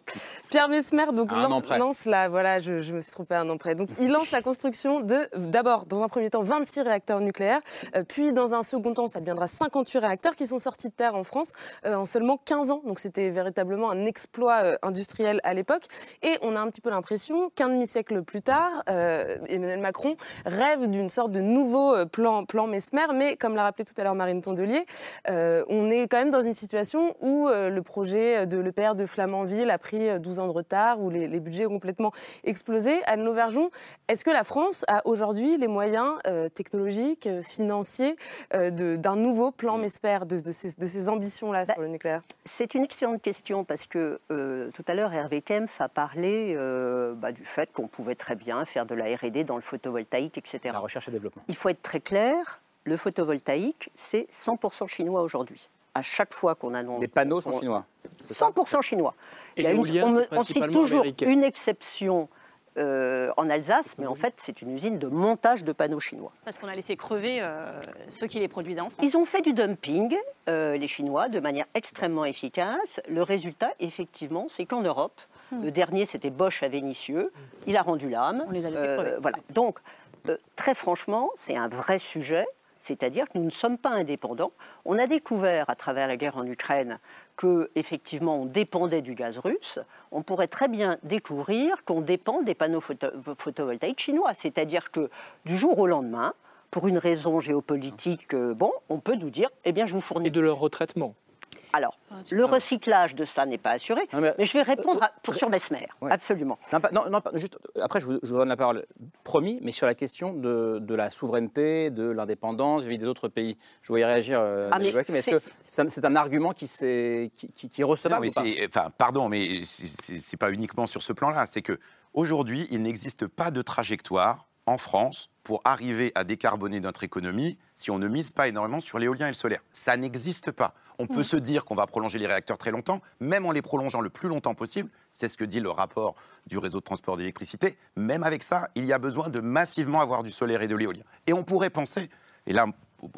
Pierre Mesmer donc, lance la, voilà, je, je me suis trompée un an près. Donc il lance la construction de, d'abord, dans un premier temps, 26 réacteurs nucléaires, euh, puis dans un second temps, ça deviendra 58 réacteurs qui sont sortis de terre en France euh, en seulement 15 ans. Donc c'était véritablement un exploit euh, industriel à l'époque. Et on a un petit peu l'impression qu'un demi-siècle plus tard, euh, Emmanuel Macron rêve d'une sorte de nouveau plan, plan Mesmer, mais comme l'a rappelé tout à l'heure Marine Tondelier. Euh, on est quand même dans une situation où euh, le projet de l'EPR de Flamanville a pris 12 ans de retard, où les, budgets ont complètement explosé. Anne Lauvergeon, est-ce que la France a aujourd'hui les moyens technologiques, financiers d'un nouveau plan MESPER, de, de ces, ambitions-là sur le nucléaire? C'est une excellente question parce que tout à l'heure, Hervé Kempf a parlé bah, du fait qu'on pouvait très bien faire de la R&D dans le photovoltaïque, etc. La recherche et développement. Il faut être très clair, le photovoltaïque, c'est 100% chinois aujourd'hui. À chaque fois qu'on annonce... Les panneaux sont chinois 100% chinois. Il y a une, on, cite toujours une exception euh, en Alsace, mais en fait, c'est une usine de montage de panneaux chinois. Parce qu'on a laissé crever euh, ceux qui les produisaient en France. Ils ont fait du dumping, euh, les Chinois, de manière extrêmement efficace. Le résultat, effectivement, c'est qu'en Europe, hmm. le dernier, c'était Bosch à Vénissieux, il a rendu l'âme. On les a laissés crever. Voilà. Donc, très franchement, c'est un vrai sujet. C'est-à-dire que nous ne sommes pas indépendants. On a découvert à travers la guerre en Ukraine que effectivement on dépendait du gaz russe. On pourrait très bien découvrir qu'on dépend des panneaux photovoltaïques chinois. C'est-à-dire que du jour au lendemain, pour une raison géopolitique, euh, bon, on peut nous dire, eh bien, je vous fournis. De leur retraitement. Alors, ah, le recyclage de ça n'est pas assuré, mais, je vais répondre pour, sur Mesmer, absolument. Non, non, juste, après, je vous, donne la parole, promis, mais sur la question de, de la souveraineté, de l'indépendance vis-à-vis des autres pays. Je voyais réagir, euh, ah, mais, est-ce que c'est un argument qui, est, qui, qui, est recevable enfin, Pardon, mais c'est pas uniquement sur ce plan-là, c'est que aujourd'hui, il n'existe pas de trajectoire en France pour arriver à décarboner notre économie si on ne mise pas énormément sur l'éolien et le solaire. Ça n'existe pas. On peut mm. se dire qu'on va prolonger les réacteurs très longtemps, même en les prolongeant le plus longtemps possible. C'est ce que dit le rapport du réseau de transport d'électricité. Même avec ça, il y a besoin de massivement avoir du solaire et de l'éolien. Et on pourrait penser, et là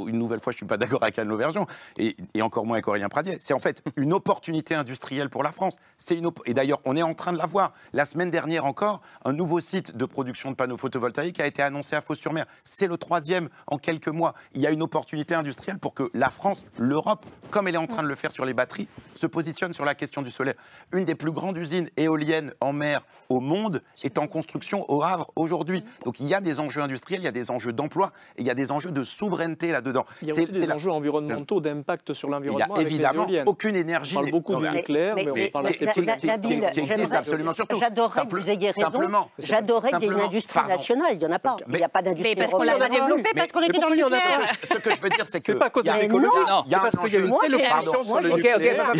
une nouvelle fois, je ne suis pas d'accord avec Anne Lauvergeon, et, encore moins avec Aurélien Pradier. C'est en fait <laughs> une opportunité industrielle pour la France. Une et d'ailleurs, on est en train de la voir. La semaine dernière encore, un nouveau site de production de panneaux photovoltaïques a été annoncé à Fos-sur-Mer. C'est le troisième en quelques mois. Il y a une opportunité industrielle pour que la France, l'Europe, comme elle est en train de le faire sur les batteries, se positionne sur la question du solaire. Une des plus grandes usines éoliennes en mer au monde est en construction au Havre aujourd'hui. Donc il y a des enjeux industriels, il y a des enjeux d'emploi, et il y a des enjeux de souveraineté là-dedans. Il y a aussi des enjeux environnementaux, d'impact sur l'environnement. Il n'y a évidemment aucune énergie. On parle beaucoup du nucléaire, mais, on parle assez peu qui existe absolument surtout. J'adorerais que vous ayez raison. J'adorerais qu'il y ait une industrie nationale. Il n'y en a pas. Il n'y a pas d'industrie. Mais parce qu'on l'a pas développée, parce qu'on était dans le nucléaire. Ce que je veux dire, c'est que. C'est pas cause de l'écologie. C'est parce qu'il y a une telle opération sur le nucléaire.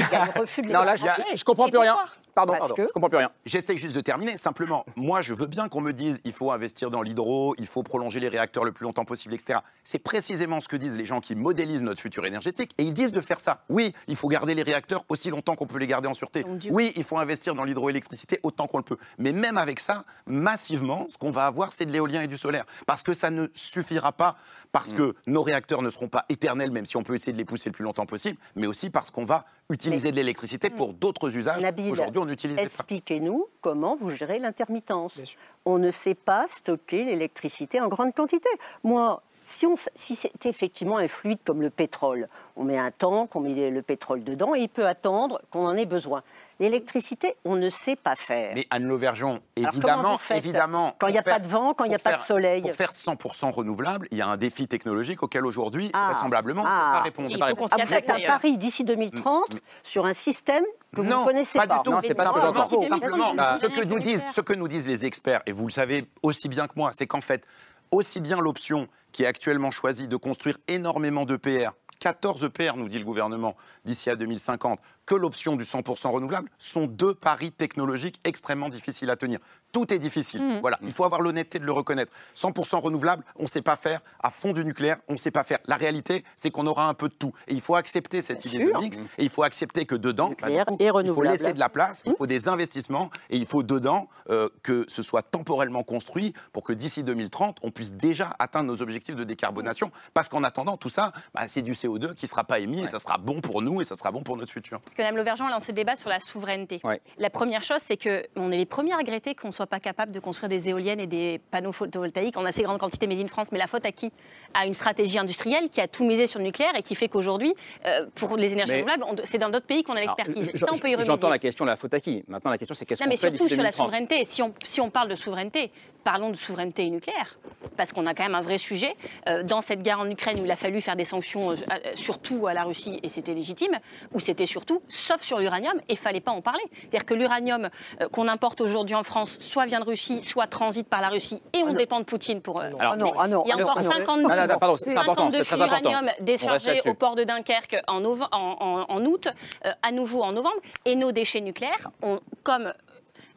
Non, là, je comprends plus rien. Pardon, Parce que... je comprends plus rien. J'essaie juste de terminer. Simplement, moi, je veux bien qu'on me dise il faut investir dans l'hydro, il faut prolonger les réacteurs le plus longtemps possible, etc. C'est précisément ce que disent les gens qui modélisent notre futur énergétique et ils disent de faire ça. Oui, il faut garder les réacteurs aussi longtemps qu'on peut les garder en sûreté. Oui, il faut investir dans l'hydroélectricité autant qu'on le peut. Mais même avec ça, massivement, ce qu'on va avoir, c'est de l'éolien et du solaire. Parce que ça ne suffira pas, parce mm. que nos réacteurs ne seront pas éternels, même si on peut essayer de les pousser le plus longtemps possible, mais aussi parce qu'on va utiliser de l'électricité pour mm. d'autres usages. Aujourd'hui, on utilise Expliquez-nous comment vous gérez l'intermittence. On ne sait pas stocker l'électricité en grande quantité. Moi, si, si c'est effectivement un fluide comme le pétrole, on met un tank, on met le pétrole dedans et il peut attendre qu'on en ait besoin. L'électricité, on ne sait pas faire. Mais Anne Lauvergeon, évidemment, évidemment. Quand il n'y a pas de vent, quand il n'y a pas de soleil. Pour faire 100% renouvelable, il y a un défi technologique auquel aujourd'hui, ah. vraisemblablement, on ne ah. pas répondre. Il faut ah, vous faites un pari d'ici 2030 mm, mm. sur un système que vous ne connaissez pas. Du tout. Non, c'est pas ce que j'entends. Simplement, ce que nous disent, ce que nous disent les experts, et vous le savez aussi bien que moi, c'est qu'en fait, aussi bien l'option qui est actuellement choisie de construire énormément de PR 14 EPR, nous dit le gouvernement, d'ici à 2050, que l'option du 100% renouvelable, sont deux paris technologiques extrêmement difficiles à tenir. Tout est difficile. Mmh. Voilà, il faut avoir l'honnêteté de le reconnaître. 100% renouvelable, on ne sait pas faire. À fond du nucléaire, on ne sait pas faire. La réalité, c'est qu'on aura un peu de tout. Et il faut accepter cette idée de mix. Et il faut accepter que dedans, bah, il faut laisser de la place, il mmh. faut des investissements, et il faut dedans euh, que ce soit temporellement construit pour que d'ici 2030, on puisse déjà atteindre nos objectifs de décarbonation. Parce qu'en attendant, tout ça, bah, c'est du CO2 qui ne sera pas émis, et ça sera bon pour nous, et ça sera bon pour notre futur. Que Mme Lauvergeon a lancé le débat sur la souveraineté. La première chose, c'est qu'on est les premiers à regretter qu'on soit pas capable de construire des éoliennes et des panneaux photovoltaïques en assez grande quantité made in France. Mais la faute à qui? À une stratégie industrielle qui a tout misé sur le nucléaire et qui fait qu'aujourd'hui, euh, pour les énergies renouvelables, c'est dans d'autres pays qu'on a l'expertise. Ça, on peut y remédier. J'entends la question de la faute à qui? Maintenant, la question, c'est qu'est-ce qu'on fait mais surtout sur la souveraineté. Si on, si on parle de souveraineté, parlons de souveraineté nucléaire. Parce qu'on a quand même un vrai sujet. Euh, dans cette guerre en Ukraine où il a fallu faire des sanctions euh, euh, surtout à la Russie et c'était légitime, ou c'était surtout sauf sur l'uranium et fallait pas en parler. C'est-à-dire que l'uranium qu'on importe aujourd'hui en France, soit vient de Russie, soit transite par la Russie et on dépend de Poutine pour. euh, Ah non, ah non, il y a ah encore ah non. 52, Non, non, non, pardon, c'est important, 52 c'est très important. uranium On reste déchargés au port de Dunkerque en, nove- en- en- en août, euh, à nouveau en novembre, et nos déchets nucléaires, ont, comme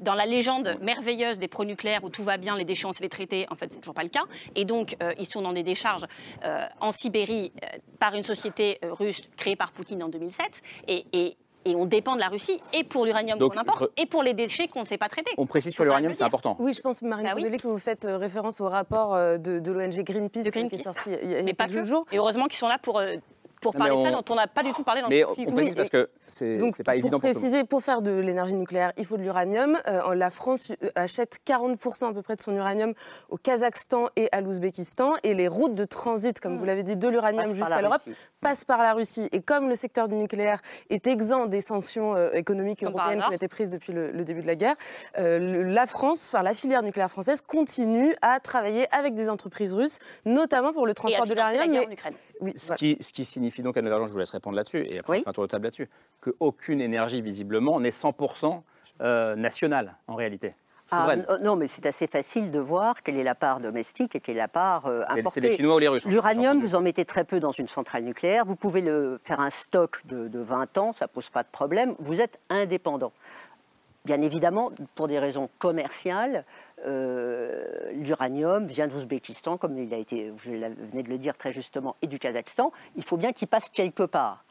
dans la légende merveilleuse des pronucléaires où tout va bien, les déchets on sait les traiter, en fait c'est toujours pas le cas. Et donc euh, ils sont dans des décharges euh, en Sibérie euh, par une société euh, russe créée par Poutine en 2007. Et, et- et on dépend de la Russie et pour l'uranium qu'on importe et pour les déchets qu'on ne sait pas traiter. On précise sur l'uranium, c'est important. Oui, je pense, Marine Bah oui. Que vous faites référence au rapport de, de l'ONG Greenpeace, De euh, qui est Greenpeace. sorti il y a, Mais pas quelques que. jours. Et heureusement qu'ils sont là pour, euh, pour mais parler de ça on- dont on n'a pas du tout parlé dans Mais le on film. précise Oui, parce que c'est pas évident pour pour le monde. préciser, pour faire de l'énergie nucléaire, il faut de l'uranium. Euh, la France euh, achète 40% à peu près de son uranium au Kazakhstan et à l'Ouzbékistan. Et les routes de transit, comme vous l'avez dit, de l'uranium jusqu'à l'Europe passent par la Russie. Et comme le secteur du nucléaire est exempt des sanctions euh, économiques Comme européennes qui ont été prises depuis le, le début de la guerre, euh, le- la France, enfin la filière nucléaire française, continue à travailler avec des entreprises russes, notamment pour le transport de financer la l'uranium. Oui, Ce voilà. qui, ce qui signifie donc, Anne Vergent, je vous laisse répondre là-dessus, et après je fais un tour de table là-dessus, qu'aucune énergie, visiblement, n'est 100% euh, nationale, en réalité. Ah, non, mais c'est assez facile de voir quelle est la part domestique et quelle est la part euh, C'est- importée. c'est les Chinois ou les Russes, L'uranium, vous en mettez très peu dans une centrale nucléaire. Vous pouvez le, faire un stock de, de 20 ans, ça pose pas de problème. Vous êtes indépendant. Bien évidemment, pour des raisons commerciales, euh, l'uranium vient de l'Ouzbékistan, comme il a été, vous venez de le dire très justement, et du Kazakhstan. Il faut bien qu'il passe quelque part.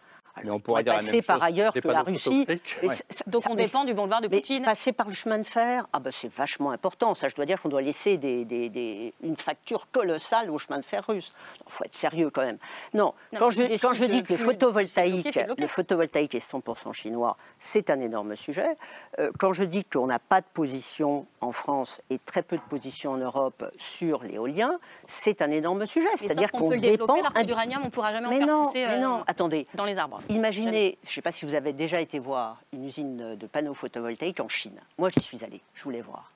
Mais on pourrait dire la passer même par chose ailleurs que la Russie. photovoltaïques. Mais Ouais. ça- ça- Donc on mais- dépend du boulevard de mais Poutine. passer par le chemin de fer, ah ben c'est vachement important. Ça, je dois dire qu'on doit laisser des, des- des- une facture colossale au chemin de fer russe. Il faut être sérieux quand même. Non, Non, quand, mais je, quand dis que le plus photovoltaïque, bloquer, c'est bloqué. le photovoltaïque est 100% chinois, c'est un énorme sujet. Euh, quand je dis qu'on n'a pas de position en France et très peu de position en Europe sur l'éolien, c'est un énorme sujet. Mais C'est-à-dire qu'on le dépend. développer alors que ind- l'uranium, on ne pourra jamais en mais faire non, pousser mais euh, non, attendez. dans les arbres. Imaginez, je ne sais pas si vous avez déjà été voir une usine de panneaux photovoltaïques en Chine. Moi, j'y suis allée, je voulais voir.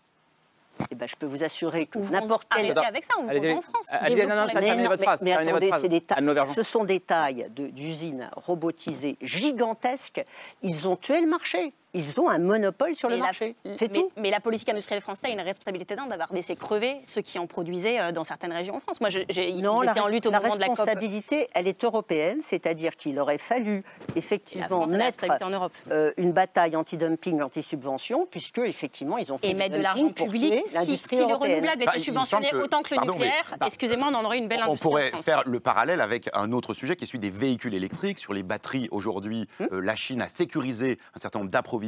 Eh ben, je peux vous assurer que n'importe arrêtez quel... avec ça, on vous Allez-y, en France. non, non, non, votre phrase, mais votre attendez, des ce sont des tailles de- d'usines robotisées gigantesques. Ils ont tué le marché. Ils ont un monopole sur le Mais la- marché. C'est mais, tout. mais la politique industrielle française a une responsabilité d'avoir laissé crever ceux qui en produisaient euh, dans certaines régions en France. Moi, je- j'ai, ils Non, la, étaient en lutte au la moment de la COP. responsabilité, elle est européenne, c'est-à-dire qu'il aurait fallu effectivement la mettre responsabilité en Europe. euh, une bataille anti-dumping, anti-subvention, puisque effectivement ils ont fait Et mettre de l'argent public. Si, l'industrie si le renouvelable Bah, était me subventionné que- autant que le pardon, mais- nucléaire, bah, excusez-moi, on en aurait une belle On industrie. en pourrait faire le parallèle avec un autre sujet qui est celui des véhicules électriques. Sur les batteries, aujourd'hui, Hum. euh, la Chine a sécurisé un certain nombre d'approvisionnements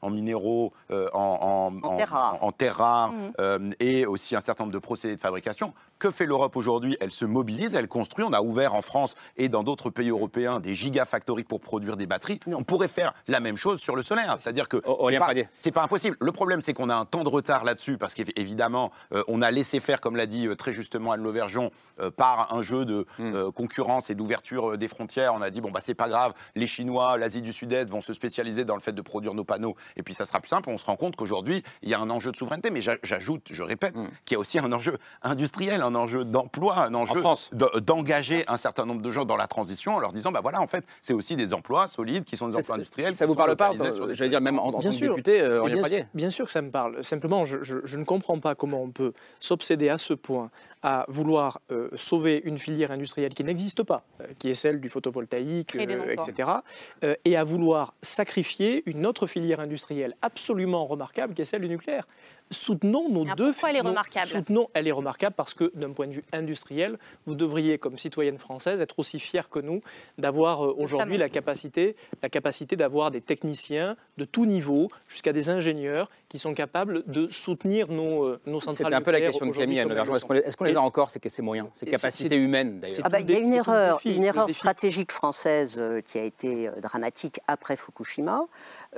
en minéraux, euh, en, en, En terres rares. en- en terres rares, Mhm. euh, et aussi un certain nombre de procédés de fabrication. Que fait l'Europe aujourd'hui? Elle se mobilise, elle construit. On a ouvert en France et dans d'autres pays européens des gigafactories pour produire des batteries. On pourrait faire la même chose sur le solaire. C'est-à-dire que c'est pas- c'est pas impossible. Le problème, c'est qu'on a un temps de retard là-dessus parce qu'évidemment, euh, on a laissé faire, comme l'a dit euh, très justement Anne Lauvergeon, euh, par un jeu de Hmm. concurrence et d'ouverture des frontières. On a dit bon bah c'est pas grave, les Chinois, l'Asie du Sud-Est vont se spécialiser dans le fait de produire nos panneaux et puis ça sera plus simple. On se rend compte qu'aujourd'hui il y a un enjeu de souveraineté, mais j'a- j'ajoute, je répète, qu'il y a aussi un enjeu industriel, un enjeu d'emploi, un enjeu d'engager un certain nombre de gens dans la transition en leur disant bah voilà en fait c'est aussi des emplois solides qui sont des emplois industriels. Ça vous parle pas des- J'allais dire, même en, en tant Bien que sûr. député, euh, bien, Pradier. bien sûr que ça me parle. Simplement, je, je- je ne comprends pas comment on peut s'obséder à ce point à vouloir euh, sauver une filière industrielle qui n'existe pas, euh, qui est celle du photovoltaïque, euh, etc., euh, et à vouloir sacrifier une autre filière industrielle absolument remarquable, qui est celle du nucléaire. Soutenons nos Alors, deux. pourquoi elle est nos- remarquable Soutenons, elle est remarquable parce que d'un point de vue industriel, vous devriez, comme citoyenne française, être aussi fière que nous d'avoir euh, aujourd'hui la capacité, la capacité d'avoir des techniciens de tout niveau, jusqu'à des ingénieurs, qui sont capables de soutenir nos, euh, nos centrales C'était un peu la question de Camille le Est-ce qu'on les, a encore, ces, ces moyens, ces capacités humaines d'ailleurs Ah bah, il y a une erreur, défi, une erreur stratégique française euh, qui a été euh, dramatique après Fukushima.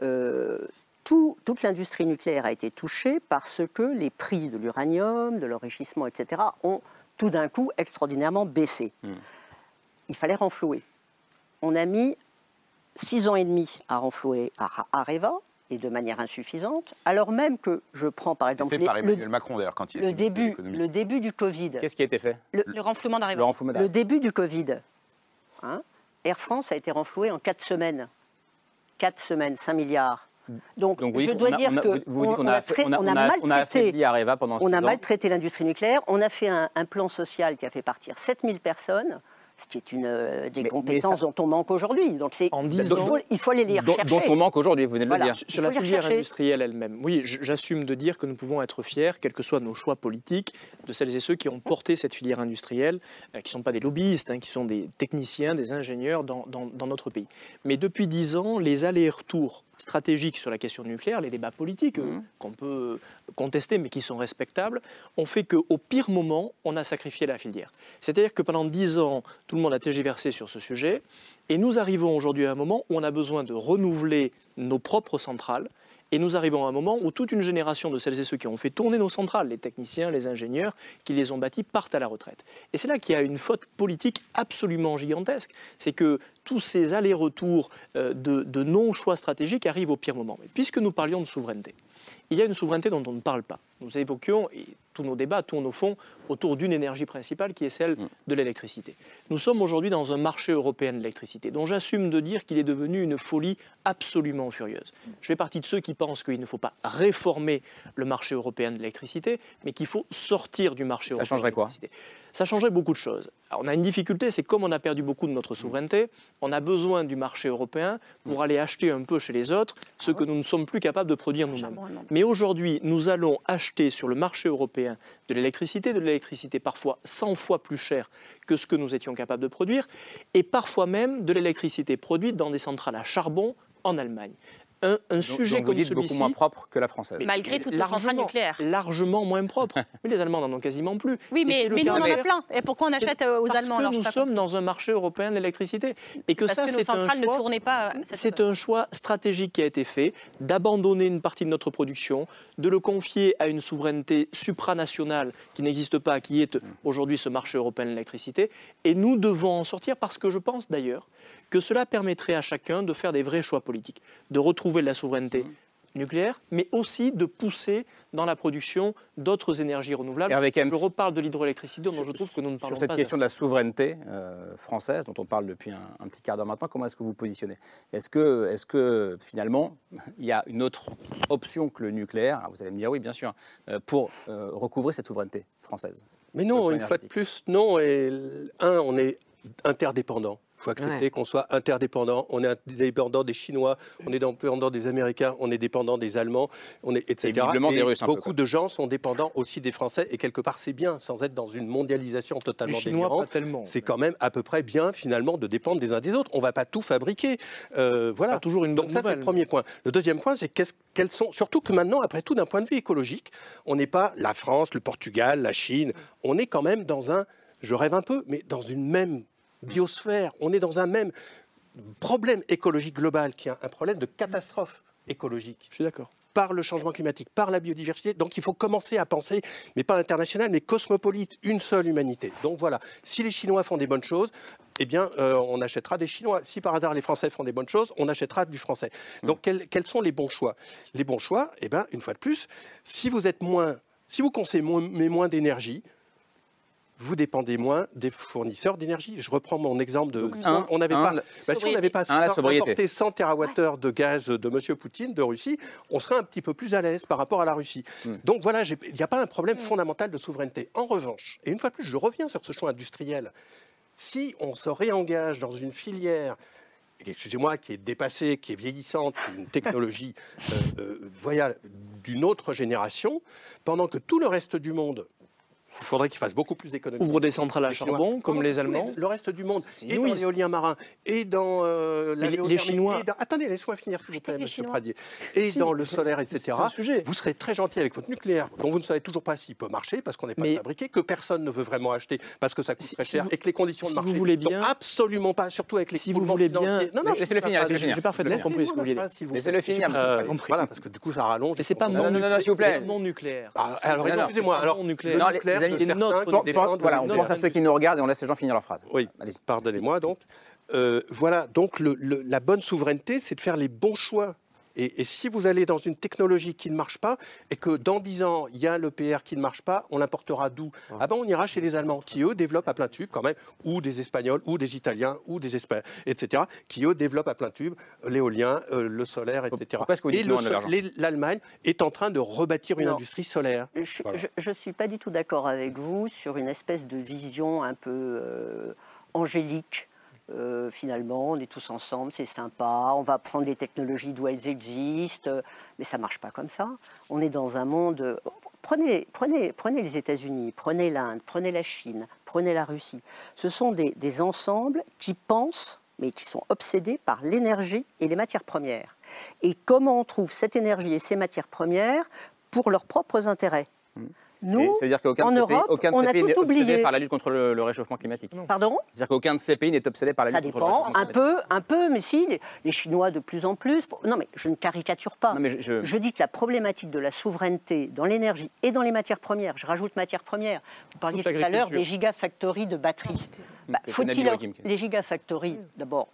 Euh, tout- toute l'industrie nucléaire a été touchée parce que les prix de l'uranium, de l'enrichissement, etc., ont tout d'un coup extraordinairement baissé. Il fallait renflouer. On a mis six ans et demi à renflouer à Areva, et de manière insuffisante, alors même que je prends par exemple fait les- par le, Macron d'ailleurs quand il le début, le début du Covid. Qu'est-ce qui a été fait? Le renflouement d'arrivée. Le renflouement Le début du Covid, hein, Air France a été renfloué en 4 semaines. 4 semaines, 5 milliards. Donc, Donc, oui, je dois on a- dire que on a maltraité, l'industrie nucléaire. On a fait un, un plan social qui a fait partir 7000 personnes. Ce qui est une, euh, des Mais- compétences mais ça- dont on manque aujourd'hui. Donc c'est, il, faut, il faut aller les dont, rechercher. dont on manque aujourd'hui, vous venez de Voilà. le dire. Sur la filière industrielle elle-même, oui, j'assume de dire que nous pouvons être fiers, quels que soient nos choix politiques, de celles et ceux qui ont porté cette filière industrielle, euh, qui ne sont pas des lobbyistes, hein, qui sont des techniciens, des ingénieurs dans, dans- dans notre pays. Mais depuis dix ans, les allers-retours stratégiques sur la question nucléaire, les débats politiques euh, qu'on peut contester mais qui sont respectables, ont fait qu'au pire moment, on a sacrifié la filière. C'est-à-dire que pendant dix ans, tout le monde a tergiversé sur ce sujet, et nous arrivons aujourd'hui à un moment où on a besoin de renouveler nos propres centrales, et nous arrivons à un moment où toute une génération de celles et ceux qui ont fait tourner nos centrales, les techniciens, les ingénieurs, qui les ont bâtis, partent à la retraite. Et c'est là qu'il y a une faute politique absolument gigantesque. C'est que tous ces allers-retours euh, de, non-choix stratégiques arrivent au pire moment. Puisque nous parlions de souveraineté, il y a une souveraineté dont on ne parle pas. Nous évoquions, et tous nos débats tournent au fond autour d'une énergie principale qui est celle de l'électricité. Nous sommes aujourd'hui dans un marché européen de l'électricité, dont j'assume de dire qu'il est devenu une folie absolument furieuse. Je fais partie de ceux qui pensent qu'il ne faut pas réformer le marché européen de l'électricité, mais qu'il faut sortir du marché Ça européen changerait de quoi l'électricité. Ça changerait beaucoup de choses. Alors, on a une difficulté, c'est comme on a perdu beaucoup de notre souveraineté, on a besoin du marché européen pour aller acheter un peu chez les autres ce que nous ne sommes plus capables de produire nous-mêmes. Mais aujourd'hui, nous allons acheter sur le marché européen de l'électricité, de l'électricité parfois 100 fois plus chère que ce que nous étions capables de produire, et parfois même de l'électricité produite dans des centrales à charbon en Allemagne. Un, un Donc- sujet donc vous comme dites beaucoup moins propre que la française. Malgré toutes les centrales largement, nucléaires. largement moins propre. <laughs> mais les Allemands n'en ont quasiment plus. Oui, mais, mais nous, on en a plein. Et pourquoi on achète euh, aux parce Allemands que alors, je nous sommes dans un marché européen de l'électricité et que Parce ça que nos c'est un centrales ne choix. tournaient pas. euh, cette C'est un choix stratégique qui a été fait d'abandonner une partie de notre production, de le confier à une souveraineté supranationale qui n'existe pas, qui est aujourd'hui ce marché européen de l'électricité. Et nous devons en sortir parce que je pense d'ailleurs que cela permettrait à chacun de faire des vrais choix politiques, de retrouver la souveraineté nucléaire, mais aussi de pousser dans la production d'autres énergies renouvelables. Je reparle de l'hydroélectricité dont je trouve que nous ne Sur parlons cette pas question assez. de la souveraineté euh, française, dont on parle depuis un, un petit quart d'heure maintenant, comment est-ce que vous vous positionnez? Est-ce que, est que finalement, il y a une autre option que le nucléaire? Alors, Vous allez me dire oui, bien sûr, euh, pour euh, recouvrer cette souveraineté française. Mais non, Sur une fois de plus, non. Et un, on est interdépendant. Il faut accepter Ouais. qu'on soit interdépendant. On est dépendant des Chinois, on est dépendant des Américains, on est dépendant des Allemands, on est, etc. Et visiblement des Russes un beaucoup de gens sont dépendants aussi des Français. Et quelque part, c'est bien, sans être dans une mondialisation totalement Les Chinois, délirante. pas tellement. C'est quand même à peu près bien, finalement, de dépendre des uns des autres. On ne va pas tout fabriquer. Euh, voilà. toujours une Donc bonne ça, c'est nouvelle. le premier point. Le deuxième point, c'est qu'est-ce quels sont, surtout que maintenant, après tout, d'un point de vue écologique, on n'est pas la France, le Portugal, la Chine. On est quand même dans un, je rêve un peu, mais dans une même biosphère. On est dans un même problème écologique global qui est un- problème de catastrophe écologique. Je suis d'accord. Par le changement climatique, par la biodiversité. Donc il faut commencer à penser, mais pas international, mais cosmopolite, une seule humanité. Donc voilà, si les Chinois font des bonnes choses, eh bien, euh, on achètera des Chinois. Si par hasard les Français font des bonnes choses, on achètera du français. Donc quels, quels sont les bons choix? Les bons choix, eh bien, une fois de plus, si vous êtes moins, si vous consommez moins d'énergie, vous dépendez moins des fournisseurs d'énergie. Je reprends mon exemple de. Donc, si un- on n'avait pas, la- bah, si on n'avait pas Un, importé 100 TWh de gaz de M. Poutine de Russie, on serait un petit peu plus à l'aise par rapport à la Russie. Hmm. Donc voilà, il n'y a pas un problème fondamental de souveraineté. En revanche, et une fois de plus, je reviens sur ce choix industriel. Si on se réengage dans une filière excusez-moi, qui est dépassée, qui est vieillissante, une technologie <laughs> euh, euh, voilà, d'une autre génération, pendant que tout le reste du monde, il faudrait qu'il fasse beaucoup plus d'économies. Ouvre des centrales à Les Chinois. charbon, comme les Allemands. Le reste du monde, et dans l'éolien marin, et dans euh, la les- Chinois- et dans- Attendez, laissez-moi finir, s'il vous plaît, Chinois. Pradier. Et Si, dans le solaire, etc. sujet. Vous serez très gentil avec votre nucléaire, dont vous ne savez toujours pas s'il peut marcher, parce qu'on n'est pas Mais- fabriqué, que personne ne veut vraiment acheter, parce que ça coûte Si- très si cher, vous- et que les conditions si de vous marché voulez sont bien- absolument pas, surtout avec les Si vous voulez bien-. Non, non, Laissez-le finir, enfin, laissez-le finir. J'ai parfaitement Laissez-moi compris ce que vous voulez vous Laissez-le finir, Euh. Voilà, parce que du coup, ça rallonge. Mais c'est pas Non, mon non, non, nucléaire. s'il vous plaît. c'est mon nucléaire. Ah, alors, excusez-moi, alors, nucléaire. Amis, c'est notre- Pour- voilà, on pense à ceux qui nous regardent et on laisse les gens finir leur phrase. Oui, pardonnez-moi donc. Euh, voilà, donc le- le- la bonne souveraineté, c'est de faire les bons choix Et, et si vous allez dans une technologie qui ne marche pas et que dans 10 ans, il y a l'EPR qui ne marche pas, on l'importera d'où Ah ben on ira chez les Allemands qui, eux, développent à plein tube quand même, ou des Espagnols, ou des Italiens, ou des Espagnols, etc., qui, eux, développent à plein tube l'éolien, euh, le solaire, etc. Que et le l'Allemagne est en train de rebâtir une Non. industrie solaire. Je Voilà. ne suis pas du tout d'accord avec vous sur une espèce de vision un peu euh, angélique. Euh, finalement, on est tous ensemble, c'est sympa, on va prendre les technologies d'où elles existent, euh, mais ça ne marche pas comme ça. On est dans un monde... euh, Prenez, prenez, prenez les États-Unis, prenez l'Inde, prenez la Chine, prenez la Russie. Ce sont des, des ensembles qui pensent, mais qui sont obsédés par l'énergie et les matières premières. Et comment on trouve cette énergie et ces matières premières pour leurs propres intérêts? Nous, Et ça veut dire qu'aucun en de ces Europe, pays, aucun de on ces a pays n'est tout obsédé oublié. par la lutte contre le, le réchauffement climatique. Pardon? C'est-à-dire qu'aucun de ces pays n'est obsédé par la Ça lutte contre le dépend, réchauffement un climatique. peu, un peu, mais si, les, les Chinois de plus en plus. Non, mais je ne caricature pas. Non, mais je- je- dis que la problématique de la souveraineté dans l'énergie et dans les matières premières, je rajoute matières premières. Vous parliez Toute tout à l'heure des gigafactories de batteries. Bah, C'est Faut-il les gigafactories D'abord,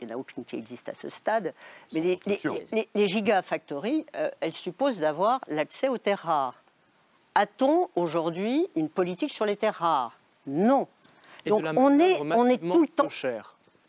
il n'y en a aucune qui existe à ce stade, mais les, les, les- les gigafactories, euh, elles supposent d'avoir l'accès aux terres rares. A-t-on aujourd'hui une politique sur les terres rares? Non. Et Donc on est, on est tout le temps.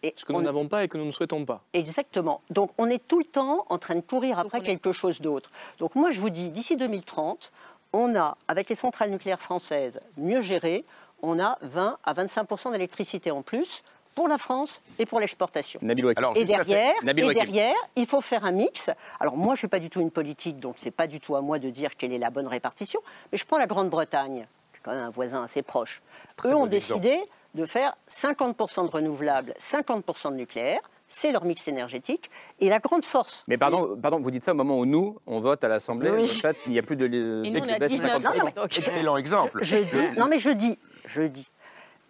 Et Ce que nous n'avons pas et que nous ne souhaitons pas. Exactement. Donc on est tout le temps en train de courir après quelque chose d'autre. Donc moi je vous dis, d'ici 2030, on a, avec les centrales nucléaires françaises mieux gérées, on a 20 à 25% d'électricité en plus pour la France et pour l'exportation. Nabil Wakim. Et derrière, et derrière, il faut faire un mix. Alors moi, je ne suis pas du tout une politique, donc c'est pas du tout à moi de dire quelle est la bonne répartition. Mais je prends la Grande-Bretagne, qui est quand même un voisin assez proche. Eux ont exemple. décidé de faire 50% de renouvelables, 50% de nucléaire. C'est leur mix énergétique. Et la grande force. Mais pardon, pardon, vous dites ça au moment où nous, on vote à l'Assemblée, Oui. le fait qu'il n'y a plus de... Et nous, on a de baisse de 19, 50%. non, mais- Excellent exemple. Je dis, non mais je dis, je dis,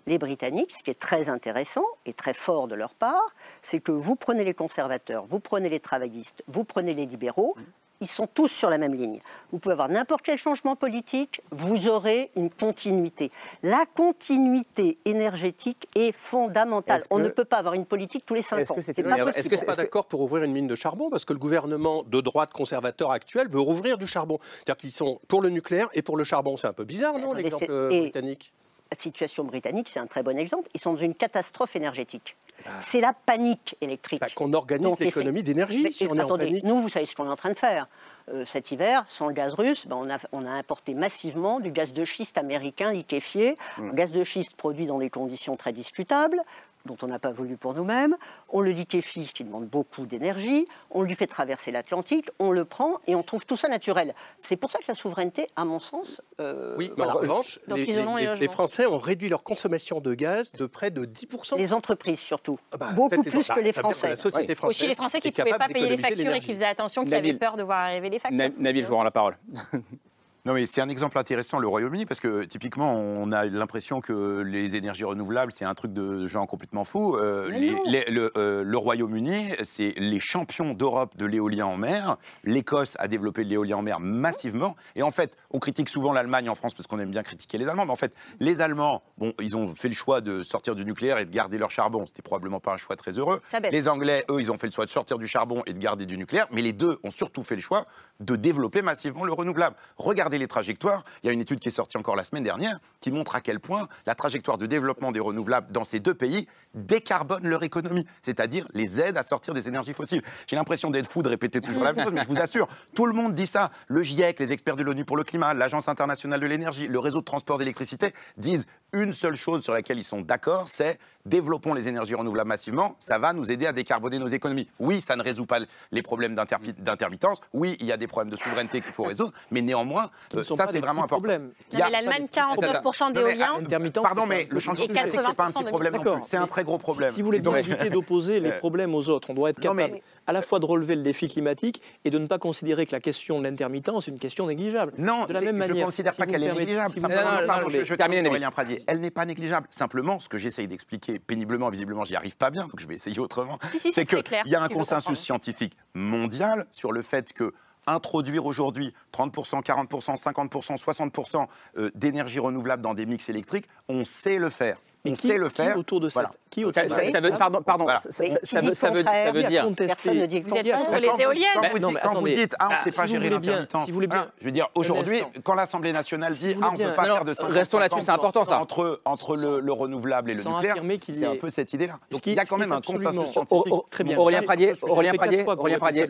les Britanniques, ce qui est très intéressant et très fort de leur part, c'est que vous prenez les conservateurs, vous prenez les travaillistes, vous prenez les libéraux, ils sont tous sur la même ligne. Vous pouvez avoir n'importe quel changement politique, vous aurez une continuité. La continuité énergétique est fondamentale. Est-ce On que- ne peut pas avoir une politique tous les cinq ans. C'est possible. Je ne suis pas d'accord pour ouvrir une mine de charbon parce que le gouvernement de droite conservateur actuel veut rouvrir du charbon? C'est-à-dire qu'ils sont pour le nucléaire et pour le charbon. C'est un peu bizarre, non, l'exemple c'est- euh, britannique? La situation britannique, c'est un très bon exemple. Ils sont dans une catastrophe énergétique. bah. c'est la panique électrique. Qu'on organise l'économie d'énergie si on est en attendez, panique. Nous, vous savez ce qu'on est en train de faire. Euh, cet hiver, sans le gaz russe, ben, on, a, on a importé massivement du gaz de schiste américain liquéfié, Mm. un gaz de schiste produit dans des conditions très discutables, dont on n'a pas voulu pour nous-mêmes. On le liquéfie, ce qui demande beaucoup d'énergie. On lui fait traverser l'Atlantique, on le prend et on trouve tout ça naturel. C'est pour ça que la souveraineté, à mon sens, euh, Oui, mais voilà. en revanche, les, isolons les- les les logements. Français ont réduit leur consommation de gaz de près de 10%. Les entreprises surtout. bah, Beaucoup plus gens- que les ça veut dire que Français. la société française Aussi les Français qui ne pouvaient pas payer les factures et qui faisaient attention, qui avaient peur de voir arriver les factures. Na- Nabil, je vous rends la parole. <laughs> Non, mais c'est un exemple intéressant, le Royaume-Uni, parce que typiquement, on a l'impression que les énergies renouvelables, c'est un truc de gens complètement fous. Euh, Mais les- non. les- le euh, le Royaume-Uni, c'est les champions d'Europe de l'éolien en mer. L'Écosse a développé l'éolien en mer massivement. Et en fait, on critique souvent l'Allemagne en France parce qu'on aime bien critiquer les Allemands. Mais en fait, les Allemands, bon, ils ont fait le choix de sortir du nucléaire et de garder leur charbon. C'était probablement pas un choix très heureux. Les Anglais, eux, ils ont fait le choix de sortir du charbon et de garder du nucléaire. Mais les deux ont surtout fait le choix de développer massivement le renouvelable. Regardez les trajectoires. Il y a une étude qui est sortie encore la semaine dernière qui montre à quel point la trajectoire de développement des renouvelables dans ces deux pays décarbone leur économie, c'est-à-dire les aide à sortir des énergies fossiles. J'ai l'impression d'être fou de répéter toujours la même chose, mais je vous assure, tout le monde dit ça. Le GIEC, les experts de l'ONU pour le climat, l'Agence internationale de l'énergie, le réseau de transport d'électricité disent une seule chose sur laquelle ils sont d'accord, c'est développons les énergies renouvelables massivement, ça va nous aider à décarboner nos économies. Oui, ça ne résout pas les problèmes d'intermittence, oui, il y a des problèmes de souveraineté qu'il faut résoudre, mais néanmoins, Ce euh, ça c'est vraiment important. problèmes. Il y a- l'Allemagne, Attends, 49% attends. Non, mais, d'éolien. Pardon, mais le changement Et climatique, c'est pas un 80% petit problème non plus, c'est un très gros problème. Si, si vous voulez éviter d'opposer les Euh, problèmes aux autres, on doit être Non, mais- capable à la fois de relever le défi climatique et de ne pas considérer que la question de l'intermittence est une question négligeable. Non, de la même je manière. ne considère si pas qu'elle est négligeable. si me Simplement, permettez- pardon, non, je, je termine. Aurélien Pradier. Elle n'est pas négligeable. Simplement, ce que j'essaye d'expliquer péniblement, visiblement, j'y arrive pas bien, donc je vais essayer autrement. Si, si, c'est c'est que très clair, il y a un consensus scientifique mondial sur le fait que introduire aujourd'hui 30%, 40%, 50%, 60% euh, d'énergie renouvelable dans des mix électriques, on sait le faire. On qui- sait le qui faire. autour de cette- Voilà. qui autour Ça- de ça- ça veut- pardon, pardon, Voilà. ça- ça- ça veut- ça veut- ça veut dire. Contester- Vous êtes Quand contre les Quand éoliennes vous, Ben dites- mais quand vous dites, ah, on ne Ah, sait si pas vous gérer l'intermittent. si vous voulez bien- Voilà. Je veux dire, aujourd'hui, quand l'Assemblée nationale dit, vous ah, on ne peut pas Non, faire de non, 50 restons là-dessus, c'est important, ça. Entre, entre le, le renouvelable et le nucléaire, c'est un peu cette idée-là. Donc qui- il y a quand qui même un consensus scientifique. Très bien. Aurélien Pradier, Aurélien Pradier, Aurélien <laughs> Pradier.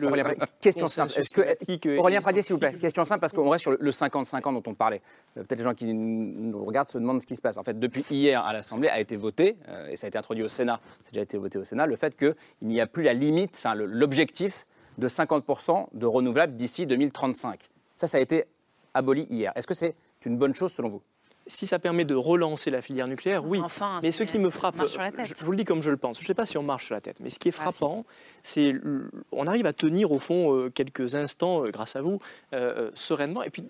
Question simple. Aurélien Pradier, s'il vous plaît, question simple parce qu'on reste sur le 50-50 dont on parlait. Peut-être les gens qui nous regardent se demandent ce qui se passe. En fait, depuis hier à l'Assemblée a été voté euh, et ça a été introduit au Sénat. Ça a déjà été voté au Sénat le fait qu'il n'y a plus la limite, enfin l'objectif de 50% de renouvelables d'ici 2035. Ça, ça a été aboli hier. Est-ce que c'est une bonne chose selon vous? Si ça permet de relancer la filière nucléaire, oui. Enfin, mais c'est- ce qui me frappe, on marche sur la tête. je, je vous le dis comme je le pense, je ne sais pas si on marche sur la tête, mais ce qui est frappant, c'est on arrive à tenir au fond euh, quelques instants, euh, grâce à vous, euh, sereinement, et puis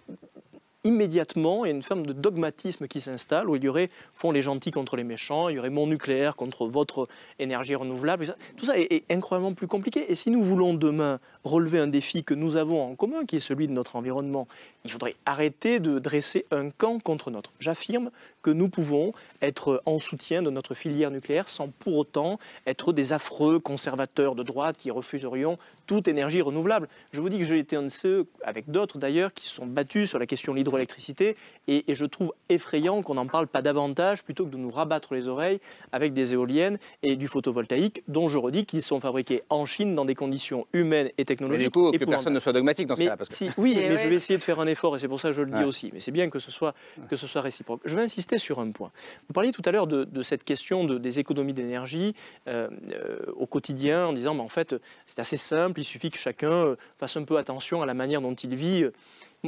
immédiatement, il y a une forme de dogmatisme qui s'installe où il y aurait, font les gentils contre les méchants, il y aurait mon nucléaire contre votre énergie renouvelable. ça- tout ça est, est incroyablement plus compliqué. Et si nous voulons demain relever un défi que nous avons en commun, qui est celui de notre environnement, il faudrait arrêter de dresser un camp contre notre. J'affirme que nous pouvons être en soutien de notre filière nucléaire sans pour autant être des affreux conservateurs de droite qui refuserions toute énergie renouvelable. Je vous dis que j'ai été un de ceux, avec d'autres d'ailleurs, qui se sont battus sur la question de l'hydroélectricité et, et je trouve effrayant qu'on n'en parle pas davantage plutôt que de nous rabattre les oreilles avec des éoliennes et du photovoltaïque dont je redis qu'ils sont fabriqués en Chine dans des conditions humaines et Mais technologiques. du coup, que personne ne soit dogmatique dans ce Mais cas-là. parce que- si- oui, mais ouais. je vais essayer de faire un effort et c'est pour ça que je le dis Ouais. aussi. Mais c'est bien que ce, soit, que ce soit réciproque. Je vais insister sur un point. Vous parliez tout à l'heure de, de cette question de- des économies d'énergie euh, euh, au quotidien en disant, mais en fait, c'est assez simple, il suffit que chacun euh, fasse un peu attention à la manière dont il vit.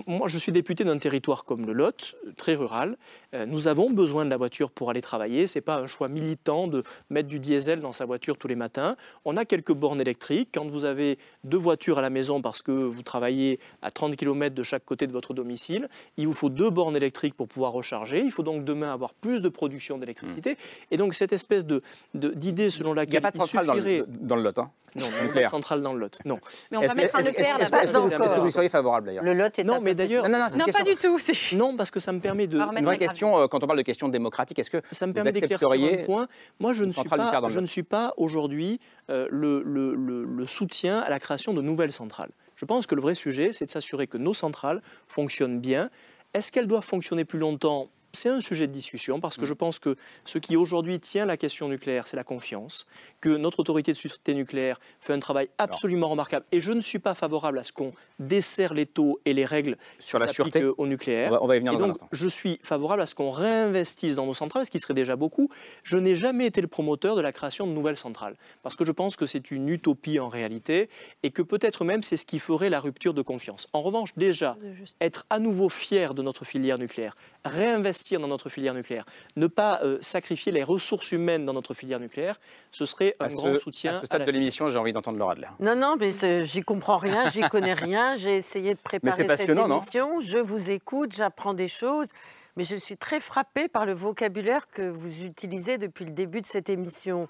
Moi, je suis député d'un territoire comme le Lot, très rural. Euh, Nous avons besoin de la voiture pour aller travailler. Ce n'est pas un choix militant de mettre du diesel dans sa voiture tous les matins. On a quelques bornes électriques. Quand vous avez deux voitures à la maison parce que vous travaillez à 30 km de chaque côté de votre domicile, il vous faut deux bornes électriques pour pouvoir recharger. Il faut donc demain avoir plus de production d'électricité. Et donc cette espèce de- de- d'idée selon Il n'y laquelle a pas de centrale dans le, dans le lot. Hein. Non, <laughs> il n'y a pas de centrale dans le Lot. Non. Mais on va mettre un est-ce- que vous- est-ce que vous y seriez favorable d'ailleurs Le lot est Non, mais d'ailleurs, Non, non, Non, pas du tout. non, parce que ça me permet de, C'est une vraie question euh, quand on parle de questions démocratiques. Est-ce que Ça me permet d'éclaircir un point. Moi, je ne suis pas, dans le je Lot ne suis pas aujourd'hui euh, le, le- le- le soutien à la création de nouvelles centrales. Je pense que le vrai sujet, c'est de s'assurer que nos centrales fonctionnent bien. Est-ce qu'elles doivent fonctionner plus longtemps c'est un sujet de discussion parce Mm. que je pense que ce qui aujourd'hui tient la question nucléaire, c'est la confiance, que notre autorité de sûreté nucléaire fait un travail absolument remarquable. Et je ne suis pas favorable à ce qu'on desserre les taux et les règles Sur la sûreté au nucléaire. On va- on va y venir Et dans un donc, instant. je suis favorable à ce qu'on réinvestisse dans nos centrales, ce qui serait déjà beaucoup. Je n'ai jamais été le promoteur de la création de nouvelles centrales, parce que je pense que c'est une utopie en réalité, et que peut-être même c'est ce qui ferait la rupture de confiance. En revanche, déjà, être à nouveau fier de notre filière nucléaire, réinvestir dans notre filière nucléaire, ne pas euh, sacrifier les ressources humaines dans notre filière nucléaire, ce serait un à ce, grand soutien. à ce stade de l'émission, j'ai envie d'entendre Laura Adler. Non, non, mais j'y comprends rien, j'y <laughs> connais rien. J'ai essayé de préparer cette émission. Je vous écoute, j'apprends des choses. Mais je suis très frappée par le vocabulaire que vous utilisez depuis le début de cette émission.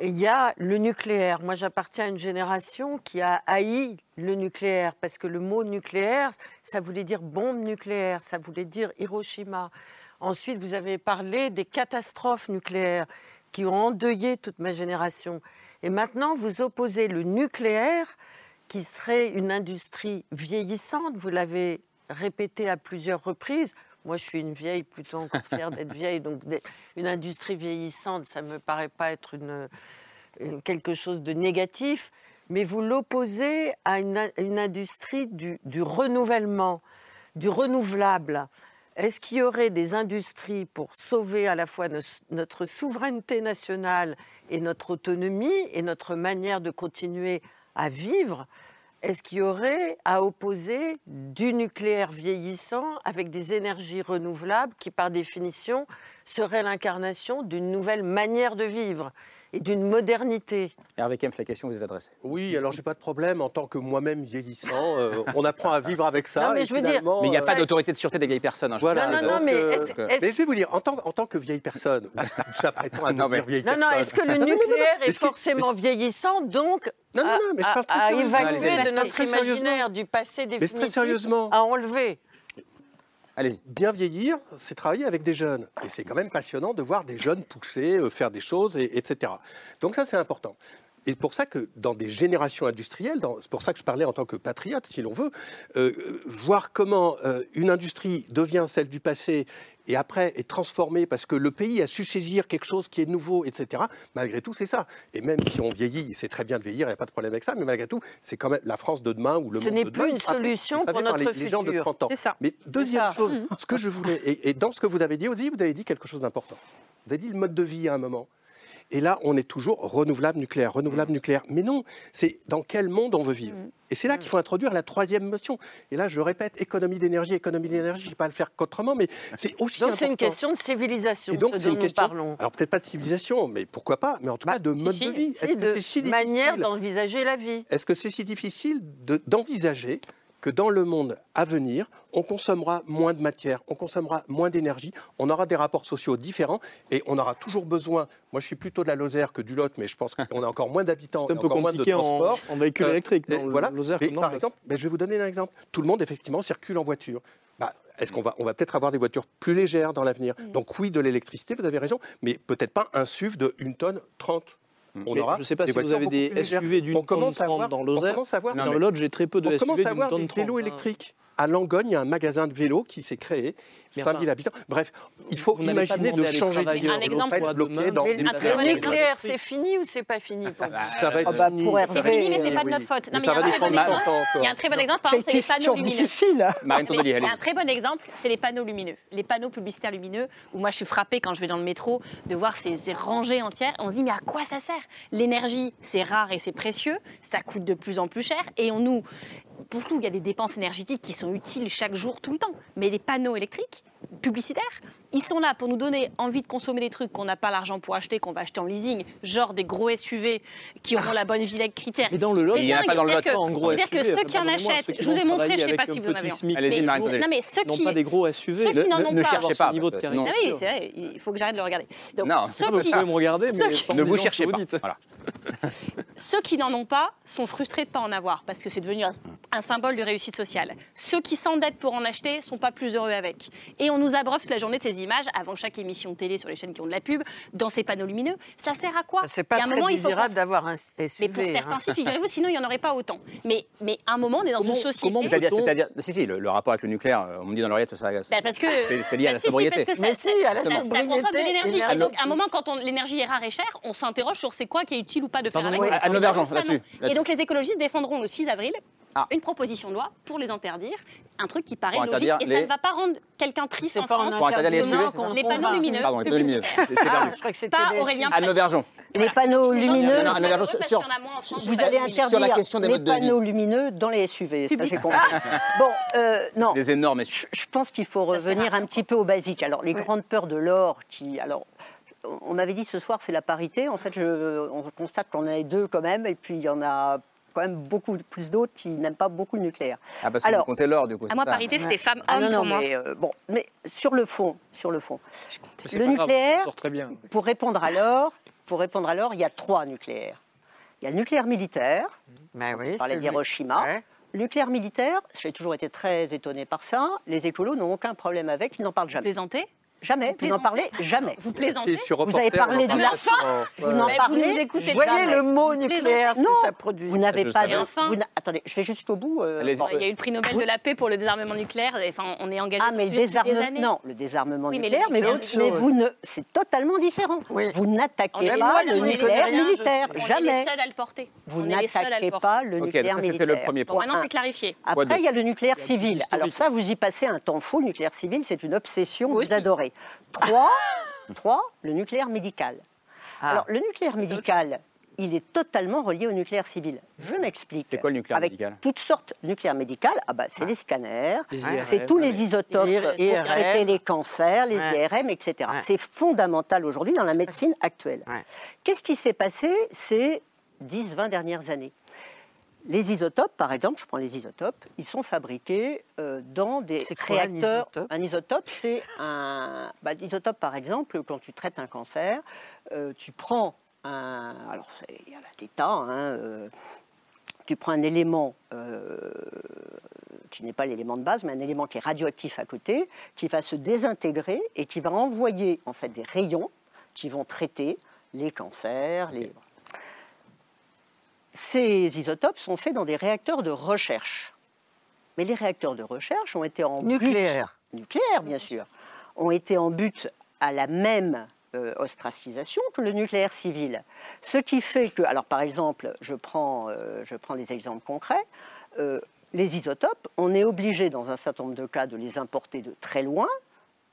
Il y a le nucléaire. Moi, j'appartiens à une génération qui a haï le nucléaire parce que le mot nucléaire, ça voulait dire bombe nucléaire, ça voulait dire Hiroshima. Ensuite, vous avez parlé des catastrophes nucléaires qui ont endeuillé toute ma génération. Et maintenant, vous opposez le nucléaire, qui serait une industrie vieillissante. Vous l'avez répété à plusieurs reprises. Moi, je suis une vieille, plutôt encore fière d'être vieille. Donc, une industrie vieillissante, ça ne me paraît pas être quelque chose de négatif. Mais vous l'opposez à une, industrie du, renouvellement, du renouvelable. Est-ce qu'il y aurait des industries pour sauver à la fois notre souveraineté nationale et notre autonomie et notre manière de continuer à vivre Est-ce qu'il y aurait à opposer du nucléaire vieillissant avec des énergies renouvelables qui, par définition, seraient l'incarnation d'une nouvelle manière de vivre? Et d'une modernité Hervé Kempf, la question vous est adressée. Oui, alors j'ai pas de problème en tant que moi-même vieillissant. euh, on apprend à vivre avec ça. Non, mais je veux dire- Mais il n'y a euh, pas d'autorité de sûreté des vieilles personnes. hein, Voilà. Non, non, donc, mais euh, est-ce- est-ce- mais je vais vous dire, en tant, en tant que vieille personne, ou s'apprêtant à Non, devenir vieille Non, personne. non, est-ce que le Non, non, non, non, nucléaire est ce forcément vieillissant, donc Non, non, à, non, mais je parle très à- à évacuer de notre imaginaire du passé très définitif sérieusement. à enlever Allez, Bien vieillir, c'est travailler avec des jeunes. Et c'est quand même passionnant de voir des jeunes pousser, euh, faire des choses, etc. Donc ça, c'est important. Et c'est pour ça que dans des générations industrielles, c'est pour ça que je parlais en tant que patriote, si l'on veut, euh, voir comment euh, une industrie devient celle du passé et après est transformée parce que le pays a su saisir quelque chose qui est nouveau, etc. Malgré tout, c'est ça. Et même si on vieillit, c'est très bien de vieillir, il n'y a pas de problème avec ça, mais malgré tout, c'est quand même la France de demain ou le monde de demain. Ce n'est plus une solution pour notre les, futur. De 30 ans. Ça. Mais deuxième chose, <laughs> ce que je voulais, et, et dans ce que vous avez dit aussi, vous avez dit quelque chose d'important. Vous avez dit le mode de vie à un moment. Et là, on est toujours renouvelable nucléaire, renouvelable mm. nucléaire. Mais non, c'est dans quel monde on veut vivre mm. et c'est là mm. qu'il faut introduire la troisième notion. Et là, je répète, économie d'énergie, économie d'énergie, je ne vais pas le faire qu'autrement, mais c'est <laughs> aussi. Donc c'est une question de civilisation. Et donc nous. Parlons. Alors peut-être pas de civilisation, mais pourquoi pas Mais en tout bah, cas de mode de vie. Est-ce c'est si manière d'envisager la vie Est-ce que c'est si difficile d'envisager que dans le monde à venir, on consommera moins de matière, on consommera moins d'énergie, on aura des rapports sociaux différents et on aura toujours besoin. Moi, je suis plutôt de la Lozère que du Lot, mais je pense ah. qu'on a encore moins d'habitants, un peu encore moins de transport. En, en véhicule euh, électrique, voilà. Lozère, mais, par exemple, ben, je vais vous donner un exemple. Tout le monde effectivement circule en voiture. Bah, est-ce qu'on va, on va peut-être avoir des voitures plus légères dans l'avenir? Mm. Donc oui, de l'électricité, vous avez raison, mais peut-être pas un SUV de une tonne 30. Mm. On aura je ne sais pas si vous avez des SUV d'une tonne dans l'Ozère. Dans le Lot, j'ai très peu de SUV d'une tonne 30. On commence à avoir des vélos électriques. À Langogne, il y a un magasin de vélo qui s'est créé, 5000 habitants. Bref, il faut imaginer de changer de vie. Un exemple, bloqué dans le nucléaire, c'est fini ou c'est pas fini ah bah, Ça va être ah bah, fini. C'est fini, mais c'est pas de notre faute. Il y a un très bon exemple, par exemple, c'est les panneaux lumineux. Il y a un très bon exemple, c'est les panneaux lumineux. Les panneaux publicitaires lumineux, où moi je suis frappée quand je vais dans le métro de voir ces rangées entières. On se dit, mais à quoi ça sert? L'énergie, c'est rare et c'est précieux, ça coûte de plus en plus cher, et on nous pour tout, il y a des dépenses énergétiques qui sont utiles chaque jour, tout le temps. Mais les panneaux électriques, publicitaires. Ils sont là pour nous donner envie de consommer des trucs qu'on n'a pas l'argent pour acheter, qu'on va acheter en leasing, genre des gros SUV qui auront la bonne vie avec critères. Mais dans le lot, il n'y a pas dans le lot, en gros. C'est-à-dire que ceux qui en achètent, je vous ai montré, je ne sais pas si vous en avez. Allez-y, Non, mais ceux qui. pas des gros SUV, ceux qui n'en ont pas. niveau de carrière. Oui, c'est vrai, il faut que j'arrête de le regarder. Donc, ceux qui. me regarder, ne vous cherchez pas. <laughs> Ceux qui n'en ont pas sont frustrés de ne pas en avoir parce que c'est devenu un symbole de réussite sociale. Ceux qui s'endettent pour en acheter ne sont pas plus heureux avec. Et on nous abreuve toute la journée de ces images avant chaque émission télé sur les chaînes qui ont de la pub, dans ces panneaux lumineux. Ça sert à quoi? C'est pas très moment, désirable d'avoir un SUV. Mais pour hein. certains, si, figurez-vous, <laughs> sinon il n'y en aurait pas autant. Mais, mais à un moment, on est dans comment, une société. C'est-à-dire, si, si, le, le, rapport avec le nucléaire, euh, on me dit dans l'oreillette, ça, ça bah parce que c'est lié à la bah, sobriété. Si, mais si, à la sobriété. Ça, de l'énergie. Et donc, à un moment, quand l'énergie est rare et chère, on s'interroge sur c'est quoi qui est utile ou pas de faire avec. À, à, à, là-dessus. Et donc, les écologistes défendront le 6 avril une proposition de loi pour les interdire. Un truc qui paraît logique et ça ne va pas rendre quelqu'un triste en France. Pour interdire les SUV, panneaux lumineux. Pardon, les panneaux lumineux. Ah, je crois que pas les... Aurélien Anne Vergeon. Les panneaux lumineux. Non, sur, vous allez interdire les panneaux lumineux dans les SUV. Ça, j'ai compris. <laughs> bon, euh, non. Des énormes SUV. Je pense qu'il faut revenir un petit peu au basique. Alors, les grandes peurs de l'or qui. Alors, on m'avait dit ce soir c'est la parité. En fait, on constate qu'on en a deux quand même, et puis il y en a quand même beaucoup plus d'autres qui n'aiment pas beaucoup le nucléaire. Ah, parce que Alors, vous comptez l'or, du coup. À moi, parité, c'était femme-homme ah, non, non, pour. Mais, euh, bon, mais sur le fond, sur le fond. Le nucléaire, grave, très bien. pour répondre à l'or, pour répondre à l'or, il y a trois nucléaires. Il y a le nucléaire militaire, mais oui, on parlait d'Hiroshima. Ouais. Le nucléaire militaire, j'ai toujours été très étonné par ça, les écolos n'ont aucun problème avec, ils n'en parlent jamais. Plaisanter Jamais, vous, n'en parlez jamais. Vous plaisantez Vous avez parlé de la fin Vous n'en parlez vous écoutez voyez le mot nucléaire, ce que ça produit. Vous n'avez pas de... Enfin... Attendez, je vais jusqu'au bout. Euh, il y a eu le prix Nobel de la paix pour le désarmement nucléaire. Enfin, on est engagé ah, mais le désarme... des. Non, le désarmement nucléaire, mais, vous, ne... c'est totalement différent. Vous n'attaquez pas le nucléaire militaire, jamais. On est les seuls à le porter. Vous n'attaquez pas le nucléaire militaire. c'était le premier point. Maintenant, c'est clarifié. Après, il y a le nucléaire civil. Alors ça, vous y passez un temps fou. Le nucléaire civil, c'est une obsession. Vous adorez. Trois, trois le nucléaire médical. Alors, le nucléaire médical, il est totalement relié au nucléaire civil. Je m'explique. C'est quoi le nucléaire Avec médical? toutes sortes de nucléaire médical, ah bah, c'est ah. les scanners, c'est tous les isotopes les pour traiter les cancers, les. IRM, etc. C'est fondamental aujourd'hui dans la médecine actuelle. Qu'est-ce qui s'est passé ces 10-20 dernières années? Les isotopes, par exemple, je prends les isotopes, ils sont fabriqués euh, dans des quoi, réacteurs. Un isotope, c'est un. Bah, isotope, par exemple, quand tu traites un cancer, euh, tu prends un. Alors, il y a des tas, hein, euh, tu prends un élément qui n'est pas l'élément de base, mais un élément qui est radioactif à côté, qui va se désintégrer et qui va envoyer en fait des rayons qui vont traiter les cancers, les ces isotopes sont faits dans des réacteurs de recherche. Mais les réacteurs de recherche ont été en Nucléaire. But, nucléaire, bien sûr, ont été en but à la même euh, ostracisation que le nucléaire civil. Ce qui fait que, alors par exemple, je prends, euh, je prends des exemples concrets, euh, les isotopes, on est obligé dans un certain nombre de cas de les importer de très loin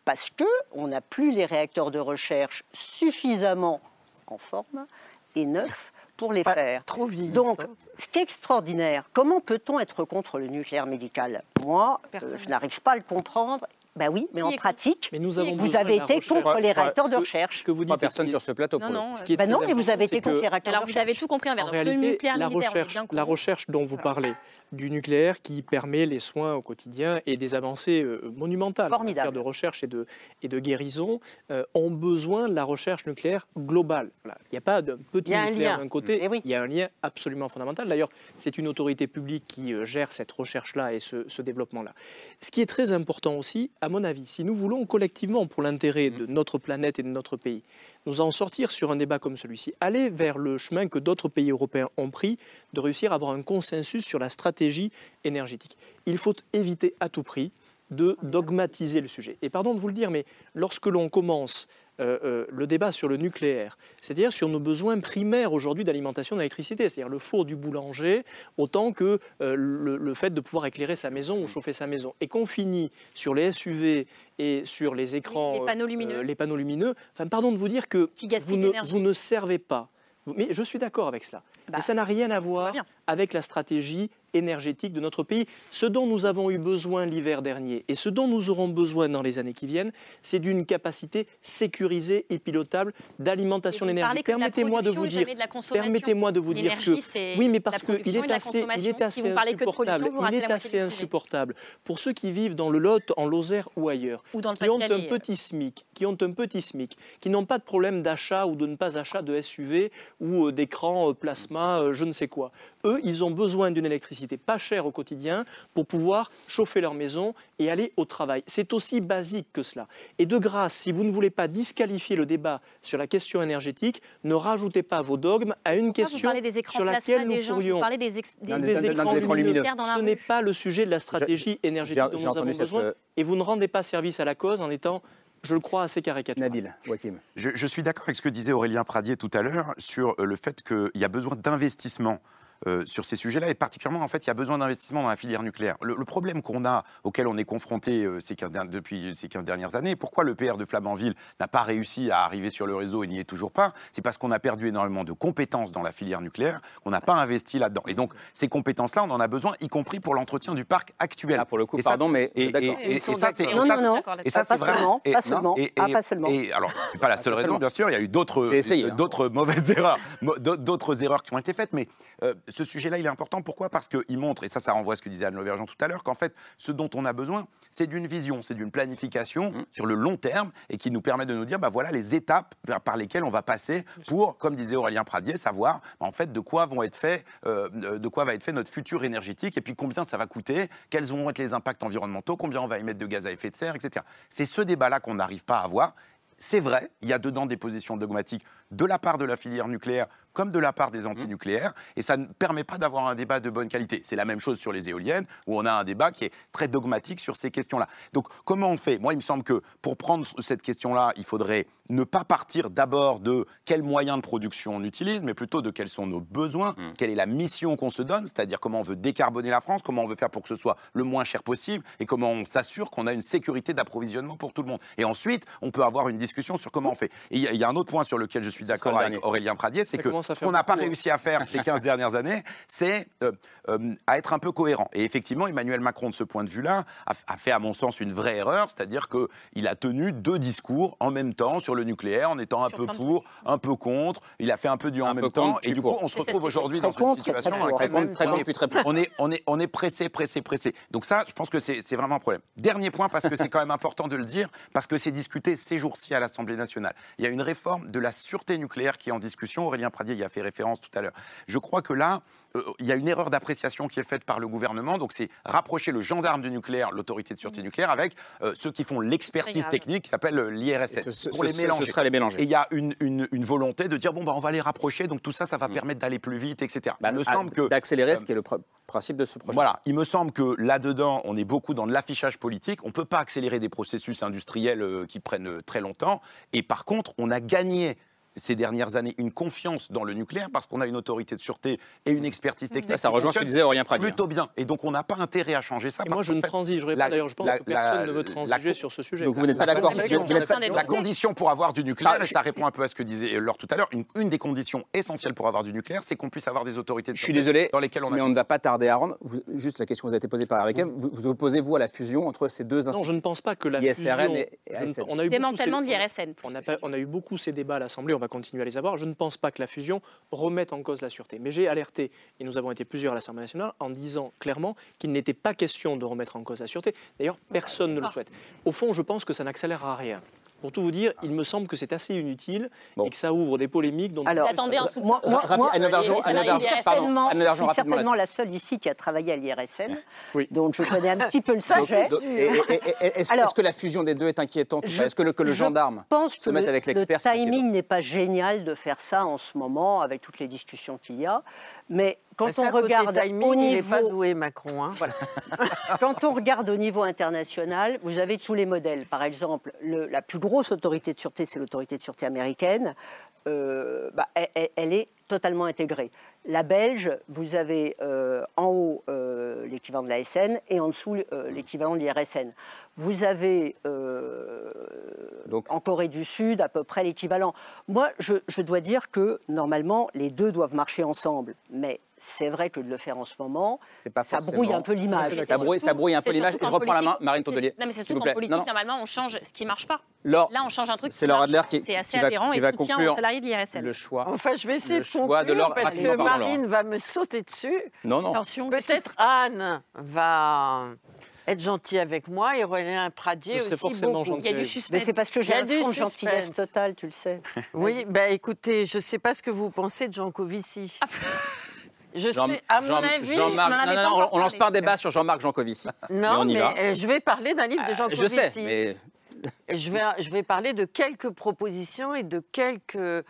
parce qu'on n'a plus les réacteurs de recherche suffisamment en forme et neufs pour les faire. Trop vieillis, Donc, ça. ce qui est extraordinaire, comment peut-on être contre le nucléaire médical? Moi, euh, je n'arrive pas à le comprendre. Ben oui, mais Qui en pratique, Mais nous avons vous avez été contre les réacteurs de recherche. Ce que vous dites personnes est- sur ce plateau. Non, non. coup. Ce qui est Ben non, mais vous avez été contre les réacteurs Alors vous avez tout compris. En réalité, nucléaire la recherche, la recherche dont vous parlez, du nucléaire qui permet les soins au quotidien et des avancées euh, monumentales en Formidable. matière de recherche et de, et de guérison, euh, ont besoin de la recherche nucléaire globale. Voilà. Il n'y a pas de petit Il y a un nucléaire lien. d'un côté, Eh oui. il y a un lien absolument fondamental. D'ailleurs, c'est une autorité publique qui euh, gère cette recherche-là et ce, ce développement-là. Ce qui est très important aussi, à mon avis, si nous voulons collectivement, pour l'intérêt de notre planète et de notre pays, nous en sortir sur un débat comme celui-ci, aller vers le chemin que d'autres pays européens ont pris, de réussir à avoir un consensus sur la stratégie énergétique. Il faut éviter à tout prix de dogmatiser le sujet. Et pardon de vous le dire, mais lorsque l'on commence euh, euh, le débat sur le nucléaire, c'est-à-dire sur nos besoins primaires aujourd'hui d'alimentation d'électricité, c'est-à-dire le four du boulanger, autant que euh, le, le fait de pouvoir éclairer sa maison ou chauffer sa maison, et qu'on finit sur les SUV et sur les écrans, Les panneaux lumineux. les panneaux lumineux, enfin, pardon de vous dire que vous ne, l'énergie. vous ne servez pas. Mais je suis d'accord avec cela. Bah, Mais ça n'a rien à voir avec la stratégie énergétique de notre pays. Ce dont nous avons eu besoin l'hiver dernier et ce dont nous aurons besoin dans les années qui viennent, c'est d'une capacité sécurisée et pilotable d'alimentation d'énergie. Permettez-moi de vous dire, permettez-moi de vous dire que oui, mais parce qu'il est assez, il est assez insupportable. Il est assez insupportable pour ceux qui vivent dans le Lot, en Lozère ou ailleurs, Ou dans le qui ont un petit SMIC, qui ont un petit SMIC, qui n'ont pas de problème d'achat ou de ne pas achat de SUV ou euh, d'écran euh, plasma, euh, je ne sais quoi. Eux, ils ont besoin d'une électricité pas chère au quotidien pour pouvoir chauffer leur maison et aller au travail. C'est aussi basique que cela. Et de grâce, si vous ne voulez pas disqualifier le débat sur la question énergétique, ne rajoutez pas vos dogmes à une Pourquoi question des sur laquelle des nous gens, vous pourrions parlez des, ex- des, des d'un écrans écran lumineux. lumineux. dans la Ce n'est pas le sujet de la stratégie énergétique dont nous avons besoin. euh, Et vous ne rendez pas service à la cause en étant, je le crois, assez caricatural. Nabil, Wakim. Je, je suis d'accord avec ce que disait Aurélien Pradier tout à l'heure sur le fait qu'il y a besoin d'investissement. Euh, sur ces sujets-là, et particulièrement, en fait, il y a besoin d'investissement dans la filière nucléaire. Le, le problème qu'on a, auquel on est confronté euh, ces 15 der- depuis ces 15 dernières années, pourquoi le PR de Flamanville n'a pas réussi à arriver sur le réseau et n'y est toujours pas, c'est parce qu'on a perdu énormément de compétences dans la filière nucléaire, qu'on n'a pas investi là-dedans. Et donc, ces compétences-là, on en a besoin, y compris pour l'entretien du parc actuel. Ah, pour le coup, Et ça, pardon, mais et, ça, c'est Non, non, non. et ça, Pas c'est vraiment seulement, et- pas seulement. et- Ah, pas seulement. et alors, c'est pas la seule Pas raison, bien sûr. Il y a eu d'autres, hein. d'autres mauvaises <laughs> erreurs, d'autres erreurs qui ont été faites. Mais euh, ce sujet-là, il est important. Pourquoi? Parce qu'il montre, et ça, ça renvoie à ce que disait Anne Lauvergeon tout à l'heure, qu'en fait, ce dont on a besoin, c'est d'une vision, c'est d'une planification Mmh. sur le long terme et qui nous permet de nous dire, bah voilà les étapes par- lesquelles on va passer pour, comme disait Aurélien Pradier, savoir bah, en fait de quoi vont être faits, euh, de quoi va être fait notre futur énergétique et puis combien ça va coûter, quels vont être les impacts environnementaux, combien on va émettre de gaz à effet de serre, etc. C'est ce débat-là qu'on n'arrive pas à avoir. C'est vrai, il y a dedans des positions dogmatiques de la part de la filière nucléaire comme de la part des antinucléaires, et ça ne permet pas d'avoir un débat de bonne qualité. C'est la même chose sur les éoliennes, où on a un débat qui est très dogmatique sur ces questions-là. Donc comment on fait? Moi, il me semble que pour prendre cette question-là, il faudrait ne pas partir d'abord de quels moyens de production on utilise, mais plutôt de quels sont nos besoins, quelle est la mission qu'on se donne, c'est-à-dire comment on veut décarboner la France, comment on veut faire pour que ce soit le moins cher possible, et comment on s'assure qu'on a une sécurité d'approvisionnement pour tout le monde. Et ensuite, on peut avoir une discussion sur comment on fait. Et il y, y a un autre point sur lequel je suis d'accord avec. Aurélien Pradier, c'est que à ce qu'on n'a pas réussi à faire ces 15 dernières années, c'est euh, euh, à être un peu cohérent. Et effectivement, Emmanuel Macron, de ce point de vue-là, a, a fait, à mon sens, une vraie erreur, c'est-à-dire qu'il a tenu deux discours en même temps sur le nucléaire, en étant un Sur peu pour, un peu contre. Il a fait un peu du en même temps, et du coup, on se retrouve aujourd'hui très dans une situation on est- on est, on est, pressé, pressé, pressé. Donc ça, je pense que c'est c'est vraiment un problème. Dernier point, parce que c'est quand même important de le dire, parce que c'est discuté ces jours-ci à l'Assemblée nationale. Il y a une réforme de la sûreté nucléaire qui est en discussion. Aurélien Pradier y a fait référence tout à l'heure. Je crois que là, euh, il y a une erreur d'appréciation qui est faite par le gouvernement. Donc, c'est rapprocher le gendarme du nucléaire, l'autorité de sûreté nucléaire, avec euh, ceux qui font l'expertise technique qui s'appelle euh, l'IRSN. Ce- ce- Pour les mélanger. ce serait les mélanger. Et il y a une, une- une volonté de dire bon, bah, on va les rapprocher. Donc, tout ça, ça va permettre d'aller plus vite, etc. il me semble que. D'accélérer, ce qui est le pr- principe de ce projet. Voilà, il me semble que là-dedans, on est beaucoup dans de l'affichage politique. On ne peut pas accélérer des processus industriels euh, qui prennent euh, très longtemps. Et par contre, on a gagné ces dernières années une confiance dans le nucléaire parce qu'on a une autorité de sûreté et une expertise technique. Ça, rejoint ce que disait Aurélien Pradier. Plutôt bien. Et donc, on n'a pas intérêt à changer ça. Et moi, je ne transigerai pas. D'ailleurs, je pense la- que personne la- ne veut la- transiger sur ce sujet. Donc vous n'êtes pas d'accord la, condition pour avoir du nucléaire, Ah, et je- ça répond un peu à ce que disait Laure tout à l'heure, une, une des conditions essentielles pour avoir du nucléaire, c'est qu'on puisse avoir des autorités de Je suis sûreté désolé, dans lesquelles on a mais on ne va pas tarder à rendre. Vous- juste la question vous a été posée par Eric. Vous, vous opposez-vous à la fusion entre ces deux institutions Non, je ne pense pas que la ISRN fusion... et on a eu Démantèlement ces- de l'IRSN. On a, pas- on a eu beaucoup ces débats à l'Assemblée, va continuer à les avoir. Je ne pense pas que la fusion remette en cause la sûreté. Mais j'ai alerté, et nous avons été plusieurs à l'Assemblée nationale, en disant clairement qu'il n'était pas question de remettre en cause la sûreté. D'ailleurs, personne ne le souhaite. Au fond, je pense que ça n'accélérera rien. Pour tout vous dire, il me semble que c'est assez inutile et que ça ouvre des polémiques. Dont Alors, attendez un moi, moi, moi, Anne pardon, certainement, certainement la seule ici qui a travaillé à l'IRSN, Oui. donc je connais un petit peu le <laughs> sujet. Est-ce Alors, est-ce que la fusion des deux est inquiétante Est-ce que le, que le je gendarme pense se que mette le, avec le l'expert inquiétant timing n'est pas génial de faire ça en ce moment avec toutes les discussions qu'il y a. Mais quand Bah, ça, on regarde timing, au il niveau, pas doué, Macron. hein. <laughs> quand on regarde au niveau international, vous avez tous les modèles. Par exemple, le- la plus grosse autorité de sûreté, c'est l'autorité de sûreté américaine. Euh, bah, elle est totalement intégrée. La belge, vous avez euh, en haut euh, l'équivalent de la SN et en dessous euh, l'équivalent de l'IRSN. Vous avez euh, en Corée du Sud à peu près l'équivalent. Moi, je, je dois dire que normalement, les deux doivent marcher ensemble. Mais c'est vrai que de le faire en ce moment, pas ça forcément- brouille un peu l'image. Ça brouille, ça brouille un peu l'image. je reprends la main, Marine Tondelier. Non, mais c'est surtout qu'en politique, Non, non. normalement, on change ce qui marche pas. Laure, Là, on change un truc. c'est qui Laure marche. Adler qui- C'est qui assez va- aberrant qui et va conclure aux salariés de l'IRSN. Le choix. Enfin, je vais essayer Le de choix de conclure parce que Marine va me sauter dessus. Non, non. Attention. Peut-être Anne va être gentille avec moi et Aurélien Pradier aussi forcément beaucoup. gentil Il y a du suspense. Mais c'est parce que j'ai a un fond de gentillesse totale, tu le sais. <laughs> Oui, ben écoutez, je ne sais pas ce que vous pensez de Jean Covici. Je Jean- sais, à mon Jean- avis, avait non, non, encore on, lance pas un débat sur Jean-Marc Jancovici. non, mais, va. euh, je vais parler d'un livre de Jean Euh. Je sais, mais Je vais, je vais parler de quelques propositions et de quelques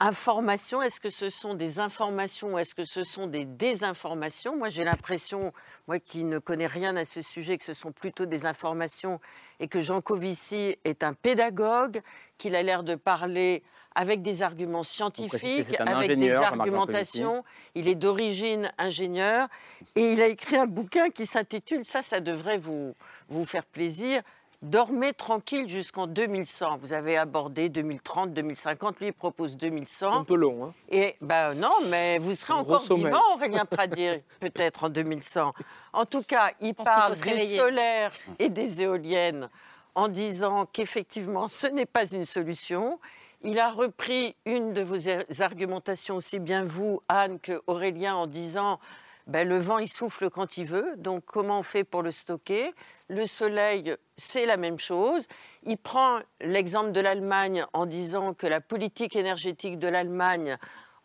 informations. Est-ce que ce sont des informations ou est-ce que ce sont des désinformations? Moi, j'ai l'impression, moi qui ne connais rien à ce sujet, que ce sont plutôt des informations et que Jean Covici est un pédagogue, qu'il a l'air de parler avec des arguments scientifiques, avec des argumentations. Il est d'origine ingénieur et il a écrit un bouquin qui s'intitule, ça, ça devrait vous, vous faire plaisir, Dormez tranquille jusqu'en 2100. Vous avez abordé 2030, 2050. Lui, il propose 2100. Un peu long. Hein. Et ben non, mais vous serez encore sommeil. vivant, Aurélien <laughs> Pradier, peut-être en 2100. En tout cas, il parle du réveiller. solaire et des éoliennes en disant qu'effectivement, ce n'est pas une solution. Il a repris une de vos ar- argumentations, aussi bien vous, Anne, que Aurélien, en disant ben, le vent, il souffle quand il veut, donc comment on fait pour le stocker? Le soleil, c'est la même chose. Il prend l'exemple de l'Allemagne en disant que la politique énergétique de l'Allemagne,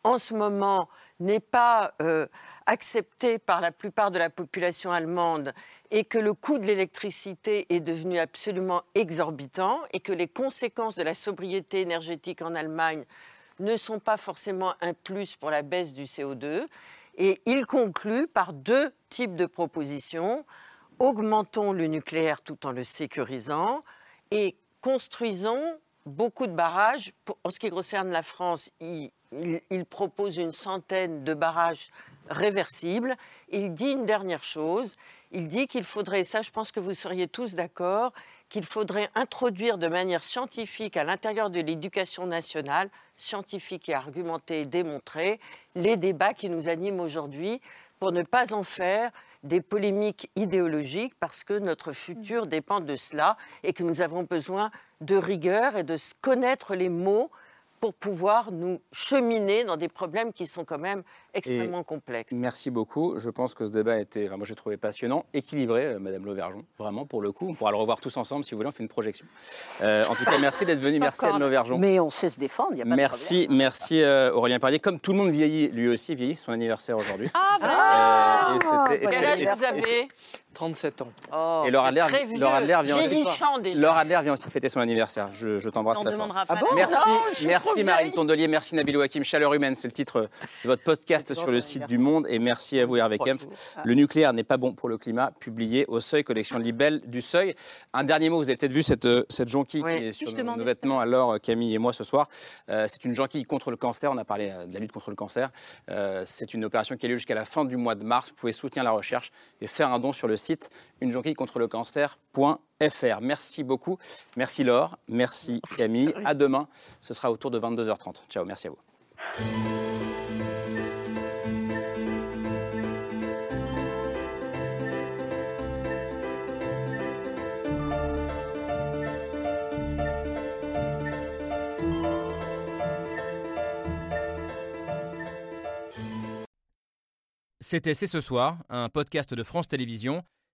en ce moment, n'est pas euh, acceptée par la plupart de la population allemande et que le coût de l'électricité est devenu absolument exorbitant et que les conséquences de la sobriété énergétique en Allemagne ne sont pas forcément un plus pour la baisse du CO2. Et il conclut par deux types de propositions. Augmentons le nucléaire tout en le sécurisant et construisons beaucoup de barrages. En ce qui concerne la France, il, il- il propose une centaine de barrages réversibles. Il dit une dernière chose. Il dit qu'il faudrait, ça je pense que vous seriez tous d'accord, qu'il faudrait introduire de manière scientifique à l'intérieur de l'éducation nationale, scientifique et argumentée et démontrée, les débats qui nous animent aujourd'hui pour ne pas en faire des polémiques idéologiques parce que notre futur dépend de cela et que nous avons besoin de rigueur et de connaître les mots pour pouvoir nous cheminer dans des problèmes qui sont quand même extrêmement complexe. Merci beaucoup. Je pense que ce débat a été, enfin, moi j'ai trouvé passionnant, équilibré, euh, Madame Lauvergeon. Vraiment, pour le coup, on pourra le revoir tous ensemble si vous voulez, on fait une projection. Euh, en tout cas, merci d'être venu, merci Anne Lauvergeon. Mais on sait se défendre, il n'y a pas Merci, de problème. merci euh, Aurélien Pardier. Comme tout le monde vieillit, lui aussi vieillit, son anniversaire aujourd'hui. Ah, Euh, et c'était- et Quel âge vous avez? 37 ans. Oh, Et Laura Adler. Laura Adler vient aussi, Vieillissant déjà. Laura Adler vient aussi fêter son anniversaire. Je, je t'embrasse très fort. Ah bon merci, Non, merci trop Marine. Tondelier, merci Nabil Hakim. Chaleur humaine, c'est le titre de votre podcast sur le site du Monde. Et merci à vous Hervé Kempf. Le nucléaire n'est pas bon pour le climat, publié au Seuil, collection Libelle du Seuil. Un dernier mot, vous avez peut-être vu cette, euh, cette jonquille qui est sur nos, vêtements, alors Camille et moi ce soir. Euh, c'est une jonquille contre le cancer. On a parlé euh, de la lutte contre le cancer. Euh, c'est une opération qui a lieu jusqu'à la fin du mois de mars. Vous pouvez soutenir la recherche et faire un don sur le site une jonquille contre le cancer.fr. Merci beaucoup. Merci Laure. Merci Camille. À demain. Ce sera autour de 22h30. Ciao. Merci à vous. C'était C'est ce soir, un podcast de France Télévisions.